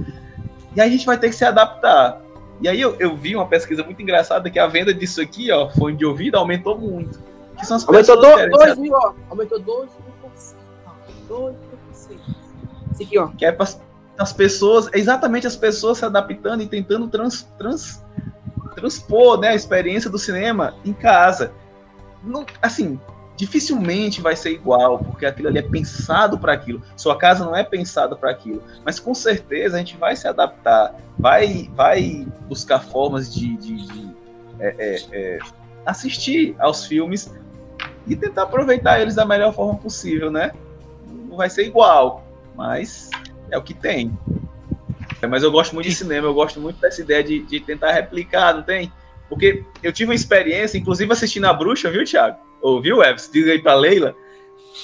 E aí a gente vai ter que se adaptar. E aí eu, eu vi uma pesquisa muito engraçada que a venda disso aqui, ó, fone de ouvido, aumentou muito. Que são as aumentou 2 mil, ó. Aumentou 2 mil por cento. 2 mil por cento. Esse aqui, ó. Que é para as pessoas, exatamente as pessoas se adaptando e tentando trans, trans, transpor né, a experiência do cinema em casa. Não, assim, dificilmente vai ser igual, porque aquilo ali é pensado para aquilo. Sua casa não é pensada para aquilo. Mas com certeza a gente vai se adaptar, vai, vai buscar formas de, de, de é, é, é, assistir aos filmes e tentar aproveitar eles da melhor forma possível, né? Não vai ser igual, mas é o que tem. Mas eu gosto muito de cinema, eu gosto muito dessa ideia de, de tentar replicar, não tem? Porque eu tive uma experiência, inclusive assistindo a Bruxa, viu, Thiago? Ouviu, Eves? Diga aí pra Leila.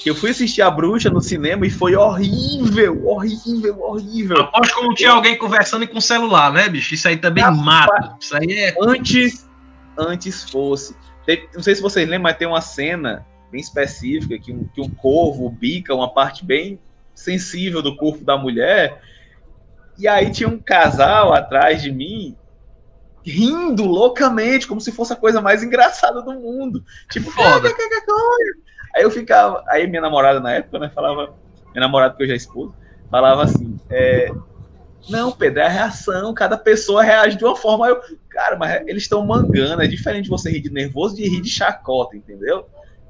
Que eu fui assistir a Bruxa no cinema e foi horrível, horrível, horrível. Aposto como tinha alguém conversando com o celular, né, bicho? Isso aí também ah, mata. Isso aí é. Antes, antes fosse. Tem, não sei se vocês lembram, mas tem uma cena bem específica que um, que um corvo bica uma parte bem sensível do corpo da mulher. E aí tinha um casal atrás de mim rindo loucamente, como se fosse a coisa mais engraçada do mundo. Tipo, foda. Aí eu ficava, aí minha namorada na época, né, falava, minha namorada que eu já expus, falava assim, é, não, Pedro, é a reação, cada pessoa reage de uma forma. Eu, cara, mas eles estão mangando, é diferente você rir de nervoso de rir de chacota, entendeu?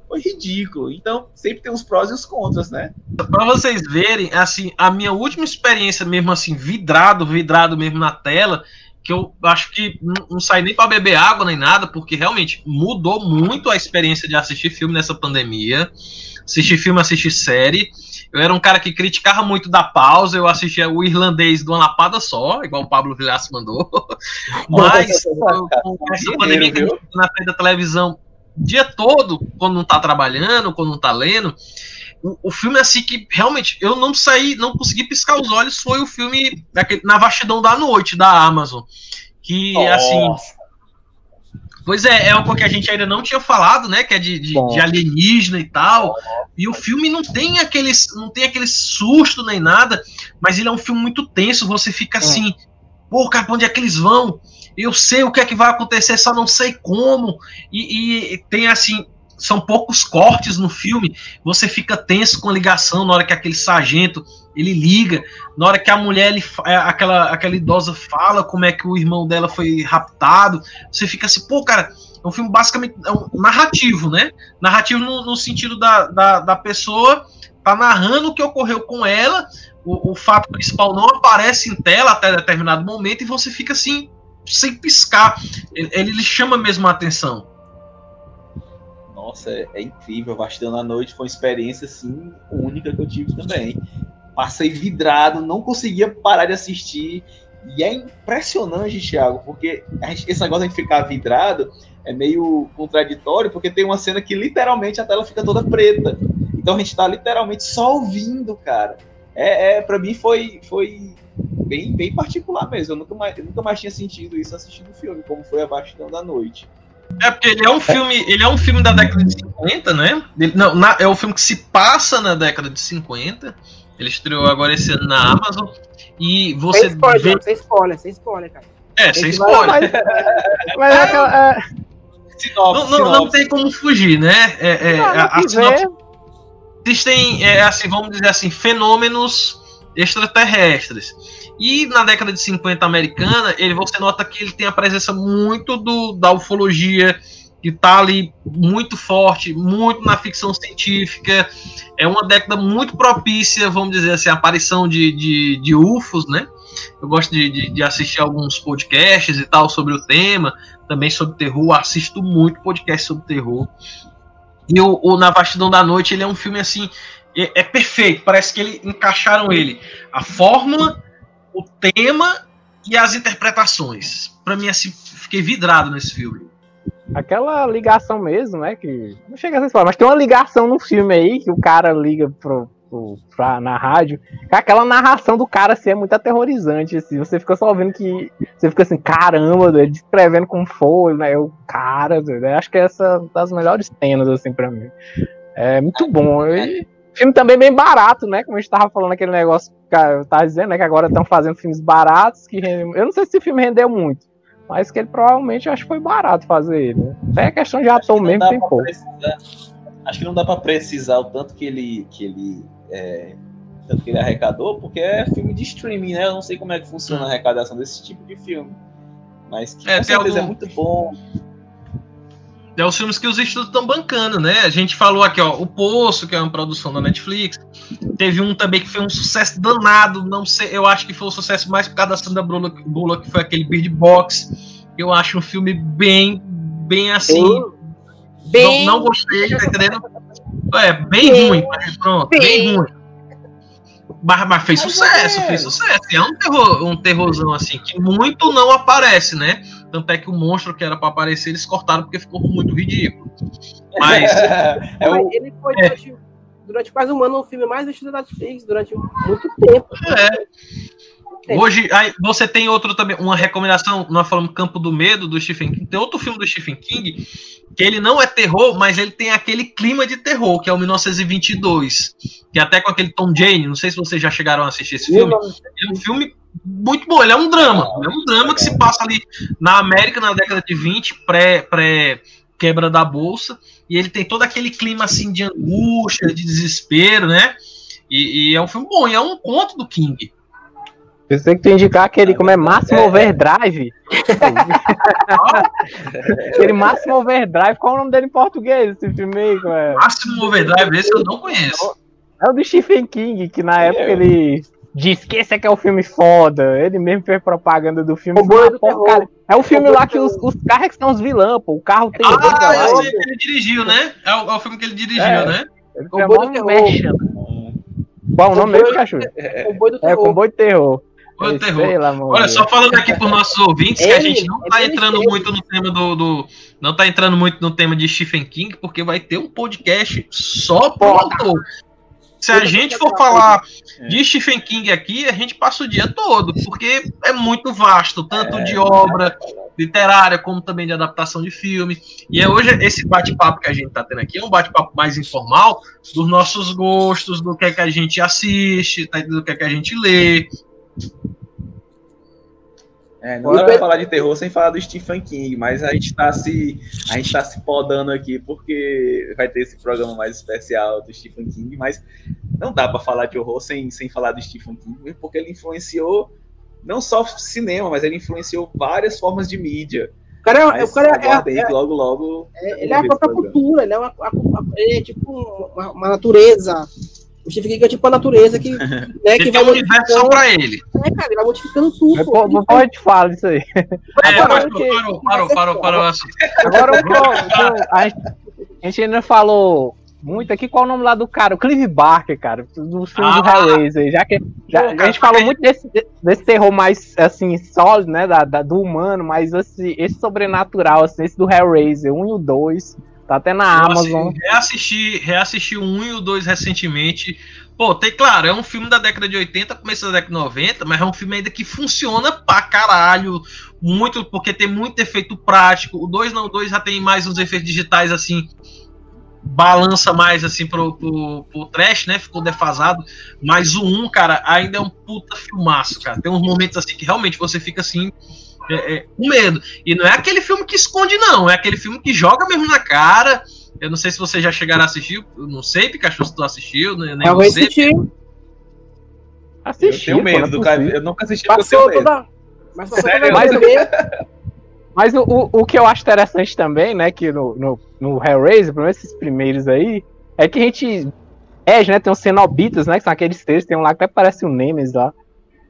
Foi ridículo. Então, sempre tem os prós e os contras, né? Para vocês verem, assim, a minha última experiência mesmo assim, vidrado, vidrado mesmo na tela, que eu acho que não, não sai nem para beber água nem nada, porque realmente mudou muito a experiência de assistir filme nessa pandemia. Assistir filme, assistir série. Eu era um cara que criticava muito da pausa, eu assistia o irlandês de uma lapada só, igual o Pablo Vilhaço mandou. Mas com essa pandemia que gente na frente da televisão o dia todo, quando não tá trabalhando, quando não tá lendo, o, o filme assim que realmente eu não saí, não consegui piscar os olhos, foi o filme daquele, Na Vastidão da Noite, da Amazon. Que, assim, Nossa. assim Pois é, é algo que a gente ainda não tinha falado, né? Que é de, de, de alienígena e tal. E o filme não tem aqueles, não tem aquele susto nem nada, mas ele é um filme muito tenso. Você fica é. assim, pô, cara, pra onde é que eles vão? Eu sei o que é que vai acontecer, só não sei como. E, e tem assim, são poucos cortes no filme. Você fica tenso com a ligação na hora que aquele sargento ele liga, na hora que a mulher, ele, é, aquela, aquela idosa fala como é que o irmão dela foi raptado, você fica assim, pô, cara, é um filme basicamente é um narrativo, né? Narrativo no, no sentido da, da, da, pessoa tá narrando o que ocorreu com ela, o, o fato principal não aparece em tela até determinado momento e você fica assim, sem piscar. Ele, ele chama mesmo a atenção. Nossa, é, é incrível. Bastando a Noite foi uma experiência assim única que eu tive também passei vidrado, não conseguia parar de assistir. E é impressionante, Thiago, porque gente, esse negócio de ficar vidrado é meio contraditório, porque tem uma cena que literalmente a tela fica toda preta. Então a gente tá literalmente só ouvindo, cara. É, é para mim foi, foi bem, bem particular mesmo. Eu nunca mais, eu nunca mais tinha sentido isso assistindo o filme, como foi a Bastidão da Noite. É porque ele é um filme, ele é um filme da década de 50, né? Ele, não, na, é um filme que se passa na década de 50 ele estreou agora esse ano na Amazon. E você. Sem spoiler, vê... sem spoiler, sem spoiler, cara. É, sem spoiler. Mas, mas é aquela. É... Sinopse, não, não, não, tem como fugir, né? É, é, não, a, a sinopse, existem, é, assim, vamos dizer assim, fenômenos extraterrestres. E na década de 50 americana, ele, você nota que ele tem a presença muito do, da ufologia, que está ali muito forte, muito na ficção científica. É uma década muito propícia, vamos dizer assim, a aparição de, de, de UFOs, né? Eu gosto de, de, de, assistir alguns podcasts e tal sobre o tema, também sobre terror, assisto muito podcast sobre terror. E o, o Na Vastidão da Noite, ele é um filme assim, é, é perfeito, parece que eles encaixaram ele. A fórmula, o tema e as interpretações. Para mim, assim, fiquei vidrado nesse filme aquela ligação mesmo, né? Que não chega a ser falar, mas tem uma ligação no filme aí que o cara liga pro, pro, pra, na rádio. Aquela narração do cara assim, é muito aterrorizante. Assim, você fica só ouvindo que. Você fica assim, caramba, ele descrevendo como foi, né? O cara, né, acho que é essa das melhores cenas, assim, pra mim. É muito bom. E, filme também bem barato, né? Como a gente tava falando aquele negócio, eu tava dizendo, né? Que agora estão fazendo filmes baratos que Eu não sei se o filme rendeu muito. Mas que ele provavelmente acho que foi barato fazer ele. Né? É questão de ator mesmo, tem pouco. Precisar, acho que não dá para precisar o tanto que ele, que ele é, tanto que ele arrecadou, porque é filme de streaming, né? Eu não sei como é que funciona a arrecadação desse tipo de filme. Mas que é, com certeza algum... é muito bom. É os filmes que os estudos estão bancando, né? A gente falou aqui, ó, O Poço, que é uma produção da Netflix. Teve um também que foi um sucesso danado, não sei, eu acho que foi o um sucesso mais por causa da Sandra Bullock, Bullock que foi aquele Bird Box. Eu acho um filme bem, bem assim. Bem... Não, não gostei, tá entendendo? É, bem, bem ruim, pronto, bem, bem ruim. Mas, mas fez sucesso, fez sucesso. É um, terror, um terrorzão assim, que muito não aparece, né? Tanto é que o monstro que era para aparecer, eles cortaram porque ficou muito ridículo. Mas. é o... Ele foi durante, durante, quase um ano o filme mais vestido da Netflix, durante muito tempo. É. Hoje, aí, você tem outro também, uma recomendação, nós falamos Campo do Medo, do Stephen King. Tem outro filme do Stephen King, que ele não é terror, mas ele tem aquele clima de terror, que é o 1922. Que até com aquele Tom Jane, não sei se vocês já chegaram a assistir esse filme. É um filme muito bom. Ele é um drama. É um drama que se passa ali na América na década de 20, pré, pré quebra da bolsa. E ele tem todo aquele clima assim de angústia, de desespero, né? E, e é um filme bom. E é um conto do King. Eu sei que tu indicar aquele, como é Máximo Overdrive. aquele Máximo Overdrive, qual é o nome dele em português? Esse filme aí, é? Máximo Overdrive, esse eu não conheço. É o do Stephen King, que na época ele Diz que esse aqui é o filme foda. Ele mesmo fez propaganda do filme. O do é o filme o lá que os, os carros são os vilãs, pô. O carro tem. Ah, eu sei que ele dirigiu, né? É o, é o filme que ele dirigiu, é. né? Ele o boi do terror. Qual o nome mesmo, cachorro? É, comboio do terror. É, comboio do terror. Comboio do terror. Lá, Olha, só falando aqui para nossos ouvintes que a gente não tá entrando muito no tema do, do, Não tá entrando muito no tema de Stephen King, porque vai ter um podcast só pro autor. Se a gente for falar de Stephen King aqui, a gente passa o dia todo, porque é muito vasto, tanto de obra literária, como também de adaptação de filme. E é hoje esse bate-papo que a gente está tendo aqui é um bate-papo mais informal dos nossos gostos, do que é que a gente assiste, tá do que é que a gente lê. É, não dá pra falar de terror sem falar do Stephen King, mas a gente tá se a gente tá se podando aqui porque vai ter esse programa mais especial do Stephen King, mas não dá para falar de horror sem, sem falar do Stephen King, porque ele influenciou não só cinema, mas ele influenciou várias formas de mídia. O cara é, o cara é, é, logo, logo. É, ele é a própria cultura, ele é, uma, é tipo uma, uma natureza. O Stephen King é tipo a natureza que, né, que vai um universo só pra ele. É, cara, ele vai modificando tudo. Pô, pode falar isso aí. É, Agora, parou, parou, parou, parou, parou, Agora, a, gente, a gente ainda falou muito aqui. Qual é o nome lá do cara? O Clive Barker, cara, do filme ah, do Hellraiser. Já que já, pô, a gente falou muito desse, desse terror mais, assim, sólido, né, da, da, do humano, mas esse, esse sobrenatural, assim, esse do Hellraiser 1 e o 2, tá até na eu, Amazon. Reassisti, reassisti o 1 e o 2 recentemente. Pô, tem claro, é um filme da década de 80, começo da década de 90, mas é um filme ainda que funciona pra caralho. Muito, porque tem muito efeito prático. O 2 não, o 2 já tem mais uns efeitos digitais assim balança mais assim pro, pro, pro trash, né? Ficou defasado. Mas o 1, cara, ainda é um puta filmaço, cara. Tem uns momentos assim que realmente você fica assim. É, é, com medo. E não é aquele filme que esconde, não. É aquele filme que joga mesmo na cara. Eu não sei se vocês já chegaram a assistir. Eu não sei, Pikachu, se tu assistiu. Nem eu você. Assisti. Assisti, eu tenho medo do cara. Eu nunca assisti Passou toda... Mas, Sério? Mas, mas o, o, o, que eu acho interessante também, né, que no, no, no Hellraiser, pelo menos esses primeiros aí, é que a gente. É, né, tem os Cenobitas, né, que são aqueles três, tem um lá que até parece o Nemesis lá,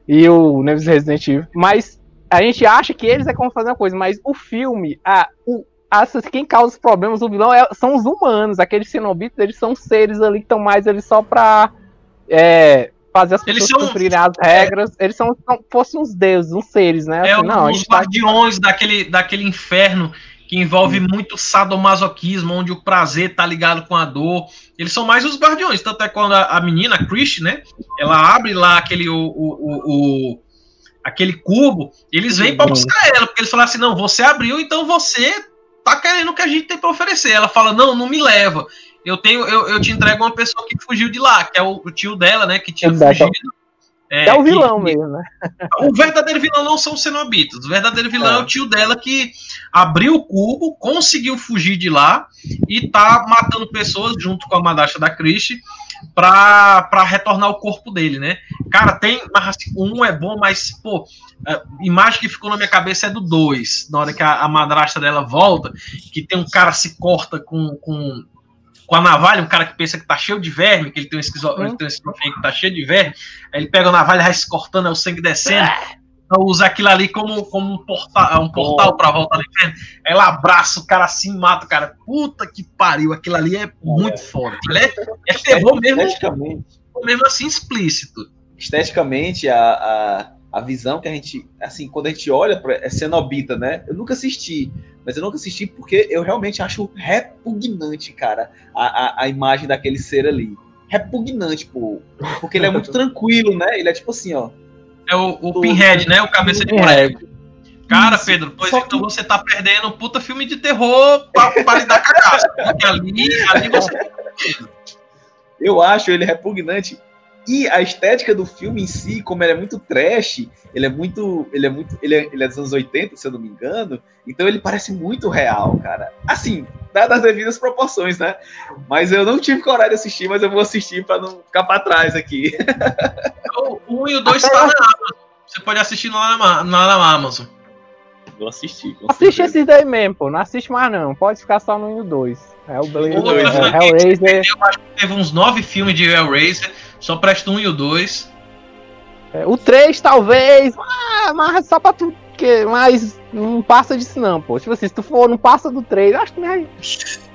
e o Nemesis Resident Evil, mas a gente acha que eles é como fazer uma coisa, mas o filme, a, o, a, quem causa os problemas, o vilão é, são os humanos, aqueles Cenobitas, eles são seres ali que estão mais ali só pra é, fazer as pessoas são, cumprirem as regras. É, eles são como fossem uns deuses, uns seres, né? É, assim, não, os tá guardiões tá... daquele, daquele inferno que envolve hum. muito sadomasoquismo, onde o prazer tá ligado com a dor. Eles são mais os guardiões. Tanto é quando a, a menina, a Chris, né? Ela abre lá aquele. O, o, o aquele cubo, eles vêm para buscar ela, porque eles falam assim: não, você abriu, então você tá querendo o que a gente tem para oferecer. Ela fala: não, não me leva eu tenho, eu, eu te entrego uma pessoa que fugiu de lá, que é o, o tio dela, né? Que tinha Exato. fugido. É, é o vilão que, mesmo, né? O verdadeiro vilão não são os cenobitas. O verdadeiro vilão é. é. o tio dela que abriu o cubo, conseguiu fugir de lá e tá matando pessoas junto com a madastra da Christie pra, pra retornar o corpo dele, né? Cara, tem. Assim, um é bom, mas, pô, a imagem que ficou na minha cabeça é do dois. Na hora que a, a madrasta dela volta, que tem um cara se corta com, com com a navalha, um cara que pensa que tá cheio de verme, que ele tem um esquizofrenia que tá cheio de verme, aí ele pega a navalha, vai se cortando, é o sangue descendo. Então usa aquilo ali como, como um portal, um portal pra voltar no inferno. Ela abraça o cara assim, mata o cara. Puta que pariu, aquilo ali é muito é. foda. É, é terror mesmo. Esteticamente. Mesmo assim, explícito. Esteticamente, a, a, a visão que a gente, assim, quando a gente olha para é cenobita, né? Eu nunca assisti, mas eu nunca assisti porque eu realmente acho repugnante, cara, a, a, a imagem daquele ser ali. Repugnante, pô. Porque ele é muito tranquilo, né? Ele é tipo assim, ó. É o, o Pinhead, né? O cabeça de boneco. Cara, Pedro, pois então que... você tá perdendo um puta filme de terror pra, pra lidar com a casa. Porque ali, ali você. Eu acho ele repugnante e a estética do filme em si, como ele é muito trash, ele é muito. Ele é muito. Ele é, ele é dos anos 80, se eu não me engano. Então ele parece muito real, cara. Assim, dadas as devidas proporções, né? Mas eu não tive coragem de assistir, mas eu vou assistir para não ficar para trás aqui. o 1 e o 2 está na Amazon. Você pode assistir lá na, na Amazon. Vou assistir. Assiste esses daí mesmo, pô. Não assiste mais, não. Pode ficar só no 1 e o 2. É o Blade, é, Hellraiser. Eu acho que teve uns nove filmes de Hellraiser. Só presta um e o dois. É, o 3, talvez. Ah, mas só pra tu. Que, mas não passa disso, não, pô. Tipo assim, se tu for, não passa do 3, acho que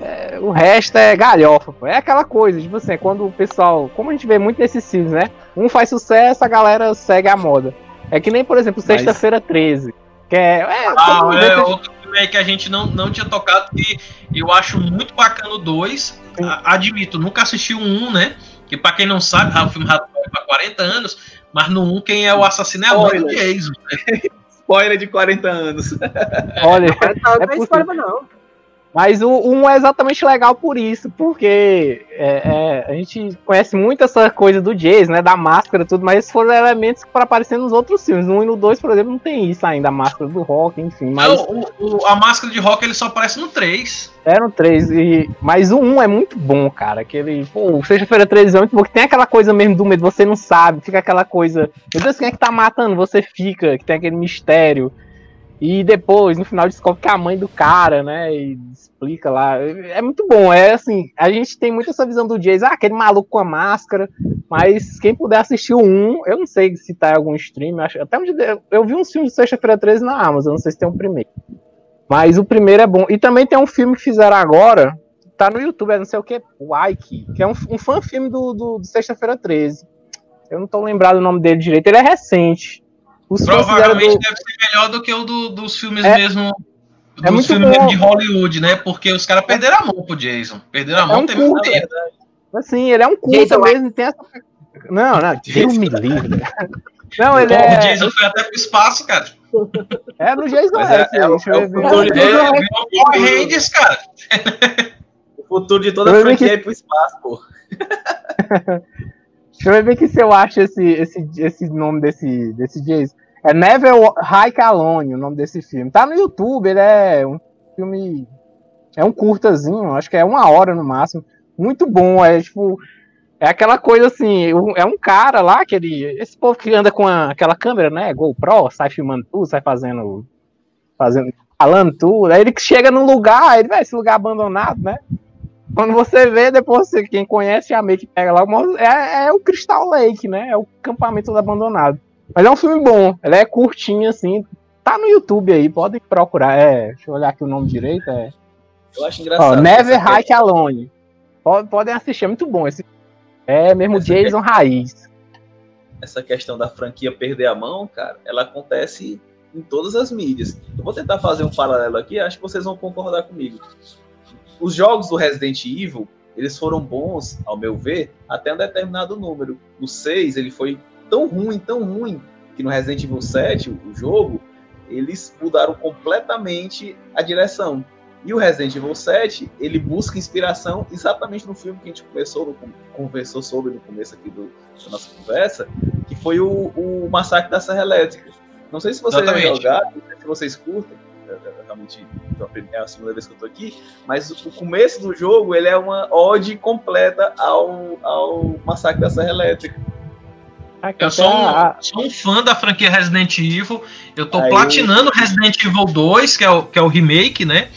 é, o resto é galhofa, pô. É aquela coisa, tipo assim, é quando o pessoal. Como a gente vê muito nesses filmes, né? Um faz sucesso, a galera segue a moda. É que nem, por exemplo, Sexta-feira 13. Que é. é ah, é outro filme aí que a gente não, não tinha tocado, que eu acho muito bacana o 2. Admito, nunca assisti o 1, um, né? Que pra quem não sabe, o filme Rato para 40 anos, mas no 1 quem é o assassino é a mãe do Jason. Né? spoiler de 40 anos. Olha, Não, é não é possível. spoiler, não. Mas o 1 é exatamente legal por isso, porque é, é, a gente conhece muito essa coisa do Jason, né? Da máscara e tudo, mas esses foram elementos para aparecer nos outros filmes. No 1 e no 2, por exemplo, não tem isso ainda, a máscara do rock, enfim. Mas Não, o- o- a máscara de rock ele só aparece no 3. eram três. E, mas o 1 é muito bom, cara. Aquele. Pô, Sexta-feira 13 é muito bom, que tem aquela coisa mesmo do medo, você não sabe, fica aquela coisa. Meu Deus, quem é que tá matando? Você fica, que tem aquele mistério. E depois, no final, descobre que é a mãe do cara, né? E explica lá. É muito bom. É assim, a gente tem muito essa visão do Jason, ah, aquele maluco com a máscara. Mas quem puder assistir o 1, eu não sei se tá em algum stream. Acho, até onde eu, vi uns filmes de sexta-feira 13 na Amazon, não sei se tem um primeiro. Mas o primeiro é bom. E também tem um filme que fizeram agora, tá no YouTube, é não sei o que, Wike, que é um, um fã filme do, do, do Sexta-feira 13. Eu não tô lembrado o nome dele direito, ele é recente. Os Provavelmente do- deve ser melhor do que o do- dos filmes É- mesmo. é Dos muito filmes mesmo de Hollywood, né? Porque os caras perderam a mão pro Jason. Perderam a É mão, um teve um curta. tempo. Assim, ele é um curta Jason mesmo, tem essa. Não, não, Deus me livre. Não, ele é. O Jason foi até pro espaço, cara. É no Jason é- é eu é o É, Rangers, cara. O futuro de toda a franquia que- é ir pro espaço, pô. Deixa eu ver aqui se eu acho esse, esse, esse nome desse, desse Jason. É Never Hike Alone, o nome desse filme. Tá no YouTube, ele é um filme. É um curtazinho, acho que é uma hora no máximo. Muito bom, é tipo. É aquela coisa assim, é um cara lá, aquele. Esse povo que anda com a- aquela câmera, né? GoPro, sai filmando tudo, sai fazendo. Fazendo. Falando tudo. Aí ele chega num lugar, ele vai esse lugar abandonado, né? Quando você vê, depois você, quem conhece já meio que pega lá, é, é o Crystal Lake, né? É o acampamento todo abandonado. Mas é um filme bom, ele é curtinho assim. Tá no YouTube aí, podem procurar. É, deixa eu olhar aqui o nome direito. É, Eu acho ó, engraçado. Never essa Hike Alone. Pod- Podem assistir, é muito bom esse. É mesmo Essa Jason Raiz. essa questão da franquia perder a mão, cara, ela acontece em todas as mídias. Eu vou tentar fazer um paralelo aqui, acho que vocês vão concordar comigo. Os jogos do Resident Evil, eles foram bons, ao meu ver, até um determinado número. No 6, ele foi tão ruim, tão ruim, que no Resident Evil 7, o jogo, eles mudaram completamente a direção. E o Resident Evil 7, ele busca inspiração exatamente no filme que a gente conversou, sobre no começo aqui do, da nossa conversa, que foi o, o Massacre da Serra Elétrica. Não sei se vocês já jogaram, se vocês curtem, realmente é a primeira- é a segunda vez que eu tô aqui, mas o começo do jogo ele é uma ode completa ao, ao Massacre da Serra Elétrica. Eu sou tá- um, sou um fã da franquia Resident Evil. Eu tô Aí. platinando Resident Evil 2, que é o, que é o remake, né?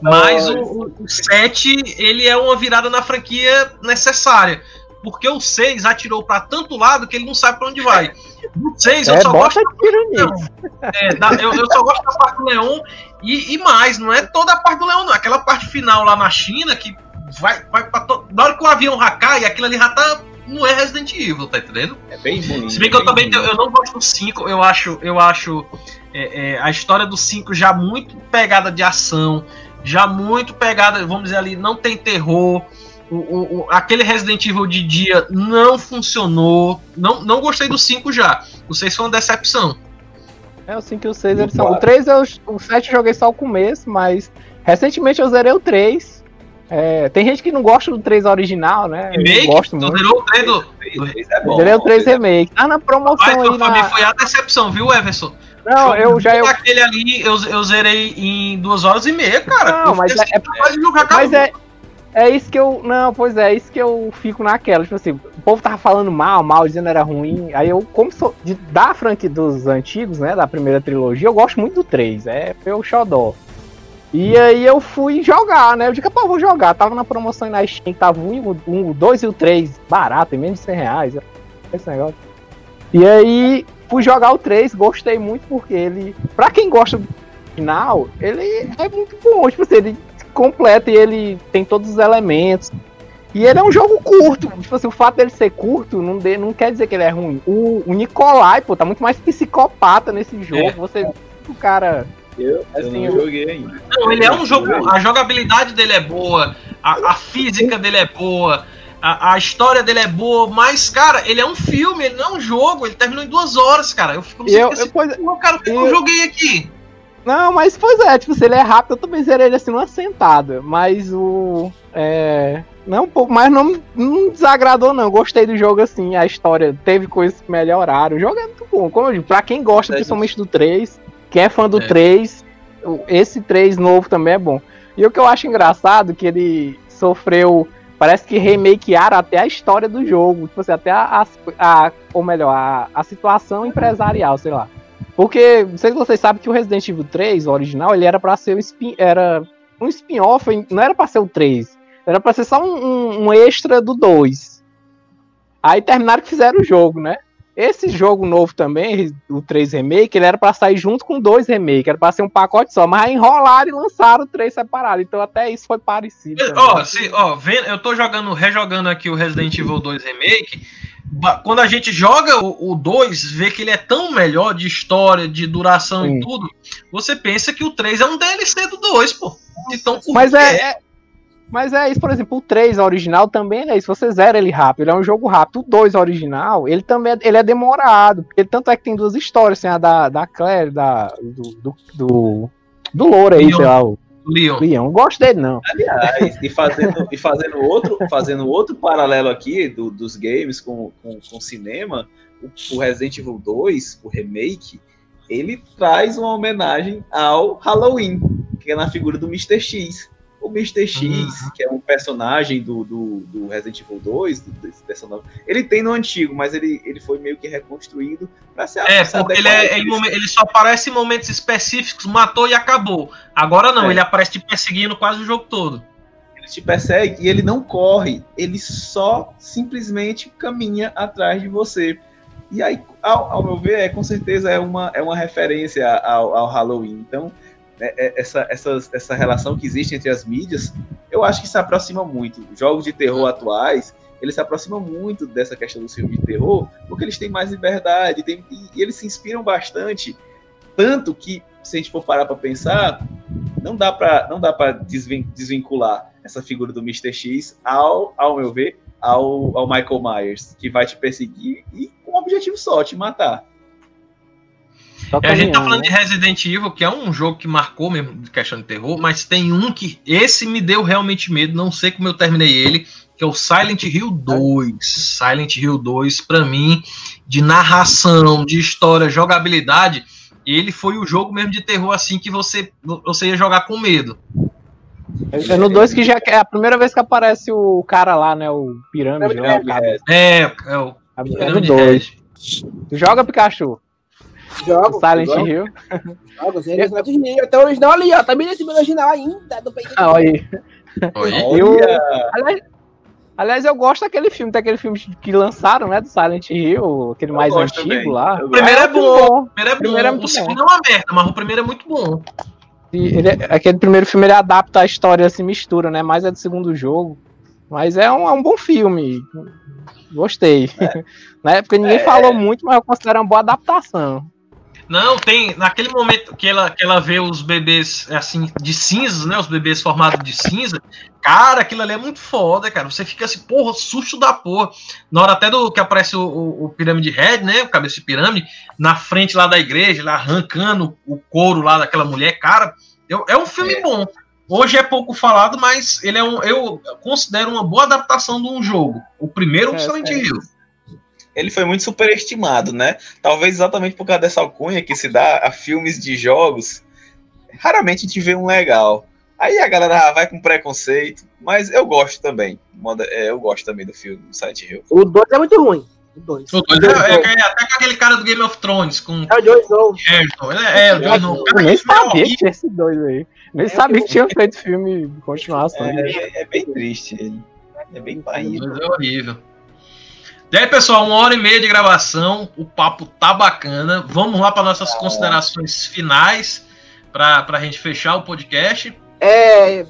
Mas o, o, o 7, ele é uma virada na franquia necessária. Porque o 6 atirou pra tanto lado que ele não sabe pra onde vai. No 6, eu é, só gosto tiro nisso. É, da- eu, eu só gosto da parte do Leon e, e mais, não é toda a parte do Leon, não. Aquela parte final lá na China que vai, vai pra to... Na hora que o avião já cai, aquilo ali já tá. Não é Resident Evil, tá entendendo? É bem ruim. Se bem que eu bem também tenho- eu não gosto do 5, eu acho, eu acho é, é, a história do 5 já muito pegada de ação, já muito pegada, vamos dizer ali, não tem terror. O, o- o- aquele Resident Evil de dia não funcionou. Não, não gostei do 5 já. O 6 foi uma decepção. É, o 5 e o 6 E o eles são. O quatro? 3 eu, o 7 eu joguei só o começo, mas recentemente eu zerei o 3. É, tem gente que não gosta do 3 original, né? Eu Remake? gosto Tu muito. zerou o 3 do. É Eu bom, zerei o 3 esse é remake. Tá na promoção Mas aí pra mim na. foi a decepção, viu, Everson? Não, eu já. Eu... Aquele ali eu, eu zerei em duas horas e meia, cara. Não, eu mas é- assim, capaz de jogar Mas é. É isso que eu. Não, pois é, é isso que eu fico naquela. Tipo assim, o povo tava falando mal, mal, dizendo era ruim. Aí eu, como sou de, da franquia dos antigos, né? Da primeira trilogia, eu gosto muito do 3. É meu xodó. E aí eu fui jogar, né? Eu digo, pô, vou jogar. Tava na promoção na Steam, tava o 1, o 2 e o 3 barato, em menos de 100 reais. Esse negócio. E aí fui jogar o 3, gostei muito porque ele. Pra quem gosta do final, ele é muito bom. Tipo assim, ele completa e ele tem todos os elementos. E ele é um jogo curto. Tipo assim, o fato dele ser curto não, de- não quer dizer que ele é ruim. O, o Nikolai, pô, tá muito mais psicopata nesse jogo. É. Você. O cara. Eu, eu Assim, não eu- joguei ainda. Não, ele é um jogo. A jogabilidade dele é boa, a, a física dele é boa, a, A, história dele é boa, mas, cara, ele é um filme, ele não é um jogo, ele terminou em duas horas, cara. Eu fico eu, eu, pois, cara, eu, eu joguei aqui. Não, mas pois é, tipo, se ele é rápido, eu também zerei ele assim numa sentada. Mas o. É. Não, um pouco, mas não, não desagradou, não. Gostei do jogo assim, a história teve coisas que melhoraram. O jogo é muito bom. Como eu digo, pra quem gosta, é principalmente do 3, quem é fã do é. 3, esse 3 novo também é bom. E o que eu acho engraçado que ele sofreu. Parece que remakearam até a história do jogo. Tipo assim, até a, a ou melhor, a, a situação empresarial, sei lá. Porque, não sei se vocês sabem que o Resident Evil 3, o original, ele era para ser um spin, era um spin-off, não era para ser o 3. Era pra ser só um, um, um extra do 2. Aí terminaram que fizeram o jogo, né? Esse jogo novo também, o 3 Remake, ele era para sair junto com o 2 Remake, era para ser um pacote só, mas aí enrolaram e lançaram o 3 separado, então até isso foi parecido. Ó, se, ó, vendo, eu tô jogando, rejogando aqui o Resident Evil 2 Remake, quando a gente joga o, 2, vê que ele é tão melhor de história, de duração Sim. e tudo, você pensa que o 3 é um DLC do 2, pô. De tão Mas é, é, mas é isso, por exemplo, o 3 original também é isso, você zera ele rápido, ele é um jogo rápido. O 2 original, ele também é, ele é demorado, porque tanto é que tem duas histórias, assim, a da, da Claire, da, do, do, do, do Loura aí, sei lá, o Leon. Leon. Gosto dele, não. Aliás, e fazendo, e fazendo, outro, fazendo outro paralelo aqui do, dos games com, com, com cinema, o, o, Resident Evil 2, o remake, ele traz uma homenagem ao Halloween, que é na figura do Mr. X. O Mr. X, uhum. que é um personagem do, do, do Resident Evil 2, do, desse personagem, ele tem no antigo, mas ele, ele foi meio que reconstruído para ser É, porque ele, é, ele, ele, só aparece em momentos específicos, matou e acabou. Agora não, é. ele aparece te perseguindo quase o jogo todo. Ele te persegue e ele não corre, ele só simplesmente caminha atrás de você. E aí, ao, ao meu ver, é, com certeza é uma, é uma referência ao, ao Halloween. Então, né, essa, essa, essa relação que existe entre as mídias, eu acho que se aproxima muito. Jogos de terror atuais, eles se aproximam muito dessa questão do filme de terror, porque eles têm mais liberdade, tem, e, eles se inspiram bastante, tanto que, se a gente for parar para pensar, não dá para não dá para desvincular essa figura do Mr. X ao, ao meu ver, ao, ao Michael Myers, que vai te perseguir e com um objetivo só, te matar. É, a gente tá falando né? de Resident Evil, que é um jogo que marcou mesmo de questão de terror, mas tem um que esse me deu realmente medo, não sei como eu terminei ele, que é o Silent Hill 2. Silent Hill 2, para mim, de narração, de história, jogabilidade, ele foi o jogo mesmo de terror assim que você, você ia jogar com medo. É, é no 2 que já é a primeira vez que aparece o cara lá, né? O pirâmide. É, é, é, o. É no 2. Joga Pikachu. Jogo. Silent jogo. Hill. Jogo, Silent Hill. Até o original ali, ó. Tá bem nesse original ainda. Do ah, olha aí. Olha. aliás, aliás, eu gosto daquele filme, daquele filme que lançaram, né? Do Silent Hill, aquele eu mais antigo também. lá. O primeiro é bom. O primeiro é bom. Primeiro é o segundo é uma merda, mas o primeiro é muito bom. E ele, é, aquele primeiro filme ele adapta a história, se mistura, né? Mais é do segundo jogo. Mas é um, é um bom filme. Gostei. É. Na época ninguém é. falou muito, mas eu considero uma boa adaptação. Não, tem. Naquele momento que ela, que ela vê os bebês assim, de cinzas, né? Os bebês formados de cinza. Cara, aquilo ali é muito foda, cara. Você fica assim, porra, susto da porra. Na hora até do que aparece o, o, o Pirâmide Red, né? O cabeça de pirâmide, na frente lá da igreja, lá arrancando o couro lá daquela mulher. Cara, eu, é um filme é. bom. Hoje é pouco falado, mas ele é um. Eu considero uma boa adaptação de um jogo. O primeiro, é, Silent é. Hill ele foi muito superestimado, né? Talvez exatamente por causa dessa alcunha que se dá a filmes de jogos, raramente a gente vê um legal. Aí a galera vai com preconceito, mas eu gosto também. É, eu gosto também do filme do Silent Hill. O 2 é muito ruim. O 2. O dois é, é, é, até com aquele cara do Game of Thrones. Com... É o Joe Snow. É, é, o Joe Snow. Eu nem sabia que tinha esse dois aí. Nem é, sabia que tinha feito filme continuação. É, é, é, bem triste ele. É bem paído. É horrível. E aí, pessoal, uma hora e meia de gravação, o papo tá bacana. Vamos lá para nossas ah, considerações finais para a gente fechar o podcast. É,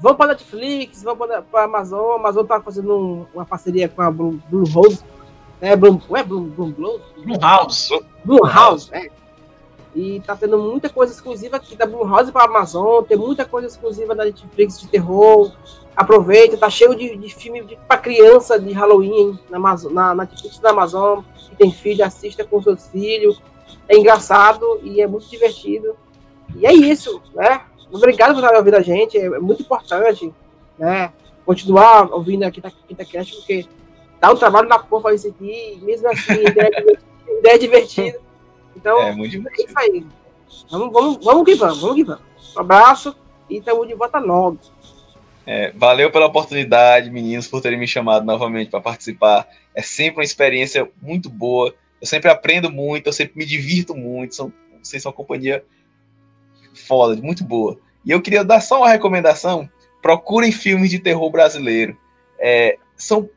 vamos para Netflix, vamos para a Amazon. A Amazon tá fazendo um, uma parceria com a Blue, Blue Rose. É, Blue, é Blue, Blue, Blue, Blue House. Blue House, é. E tá tendo muita coisa exclusiva aqui da Blumhouse para Amazon, tem muita coisa exclusiva da Netflix de terror. Aproveita, tá cheio de, de filme para criança de Halloween na, Amazon, na, na Netflix da Amazon. Que tem filho, assista com seus filhos. É engraçado e é muito divertido. E é isso, né? Obrigado por estar ouvindo a gente, é, muito importante, né? Continuar ouvindo aqui da Quinta Cast, porque dá um trabalho na porra fazer isso aqui, mesmo assim, ideia é divertida. ideia é divertida. Então, é, muito divertido. é isso aí. Vamos, vamos, vamos que vamos, vamos que vamos. Um abraço e estamos de volta logo. É, valeu pela oportunidade, meninos, por terem me chamado novamente para participar. É sempre uma experiência muito boa. Eu sempre aprendo muito, eu sempre me divirto muito. São, vocês são uma companhia foda, muito boa. E eu queria dar só uma recomendação: procurem filmes de terror brasileiro. É, são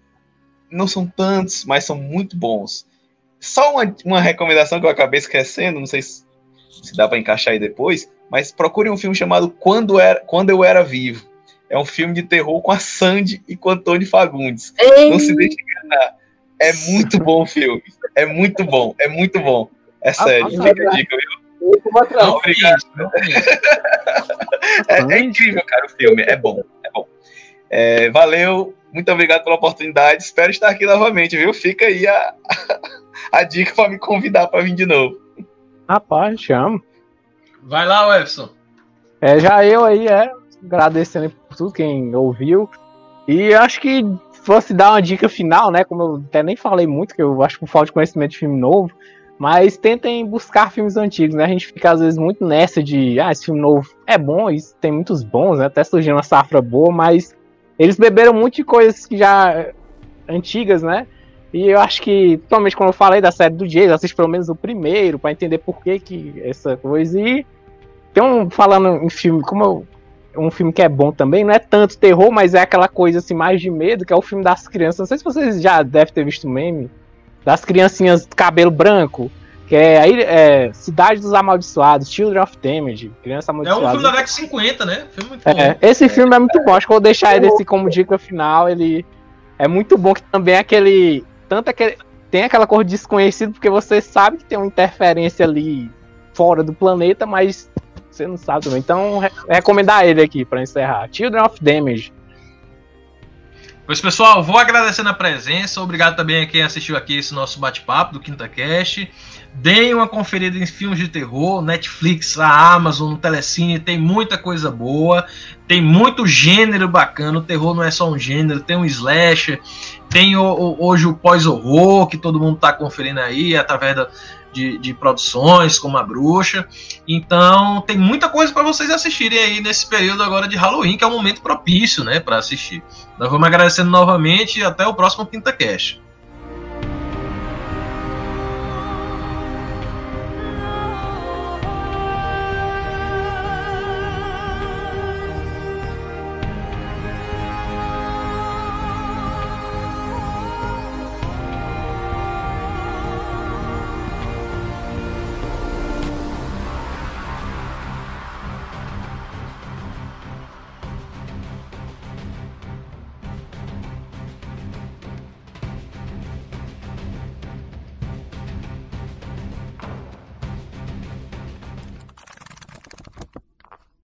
não são tantos, mas são muito bons. Só uma, uma recomendação que eu acabei esquecendo, não sei se, se dá para encaixar aí depois, mas procure um filme chamado Quando, era, Quando Eu Era Vivo. É um filme de terror com a Sandy e com Antônio Fagundes. Ei. Não se deixe enganar. É muito bom o filme. É muito bom, é muito bom. É sério, ah, fica a dica, viu? Não, obrigado. é, é, incrível, cara, o filme. É bom, é bom. É, valeu, muito obrigado pela oportunidade. Espero estar aqui novamente, viu? Fica aí a, a dica para me convidar para vir de novo. Rapaz, chamo. Vai lá, Webson. É, já eu aí, é, agradecendo tudo quem ouviu. E acho que fosse dar uma dica final, né? Como eu até nem falei muito, que eu acho que falta de conhecimento de filme novo. Mas tentem buscar filmes antigos, né? A gente fica às vezes muito nessa de, ah, esse filme novo é bom, isso tem muitos bons, né? Até surgindo uma safra boa, mas eles beberam muito de coisas que já antigas, né? E eu acho que, totalmente quando eu falei da série do Jason, assisti pelo menos o primeiro, para entender por que que essa coisa. E tem um, falando em filme, como eu, um filme que é bom também, não é tanto terror, mas é aquela coisa assim, mais de medo, que é o filme das crianças. Não sei se vocês já devem ter visto o meme, das criancinhas de cabelo branco, que é, aí, é Cidade dos Amaldiçoados, Children of Damage, Criança Amaldiçoada. É um filme da década de 50, né? Filme muito é, bom. Esse filme é muito bom, acho que eu vou deixar ele assim como dica final, ele é muito bom, que também é aquele, tanto aquele, tem aquela cor desconhecida, porque você sabe que tem uma interferência ali fora do planeta, mas você não sabe também. Então, re recomendar ele aqui para encerrar. Children of Damage. Pois, pessoal, vou agradecendo a presença. Obrigado também a quem assistiu aqui esse nosso bate-papo do Quinta Cast. Deem uma conferida em filmes de terror, Netflix, a Amazon, Telecine, tem muita coisa boa, tem muito gênero bacana. O terror não é só um gênero, tem um slasher, tem o, o, hoje o pós-horror, que todo mundo está conferindo aí através da, de, de, produções, como a Bruxa. Então, tem muita coisa para vocês assistirem aí nesse período agora de Halloween, que é um momento propício né, para assistir. Nós vamos agradecendo novamente e até o próximo Quinta Cast.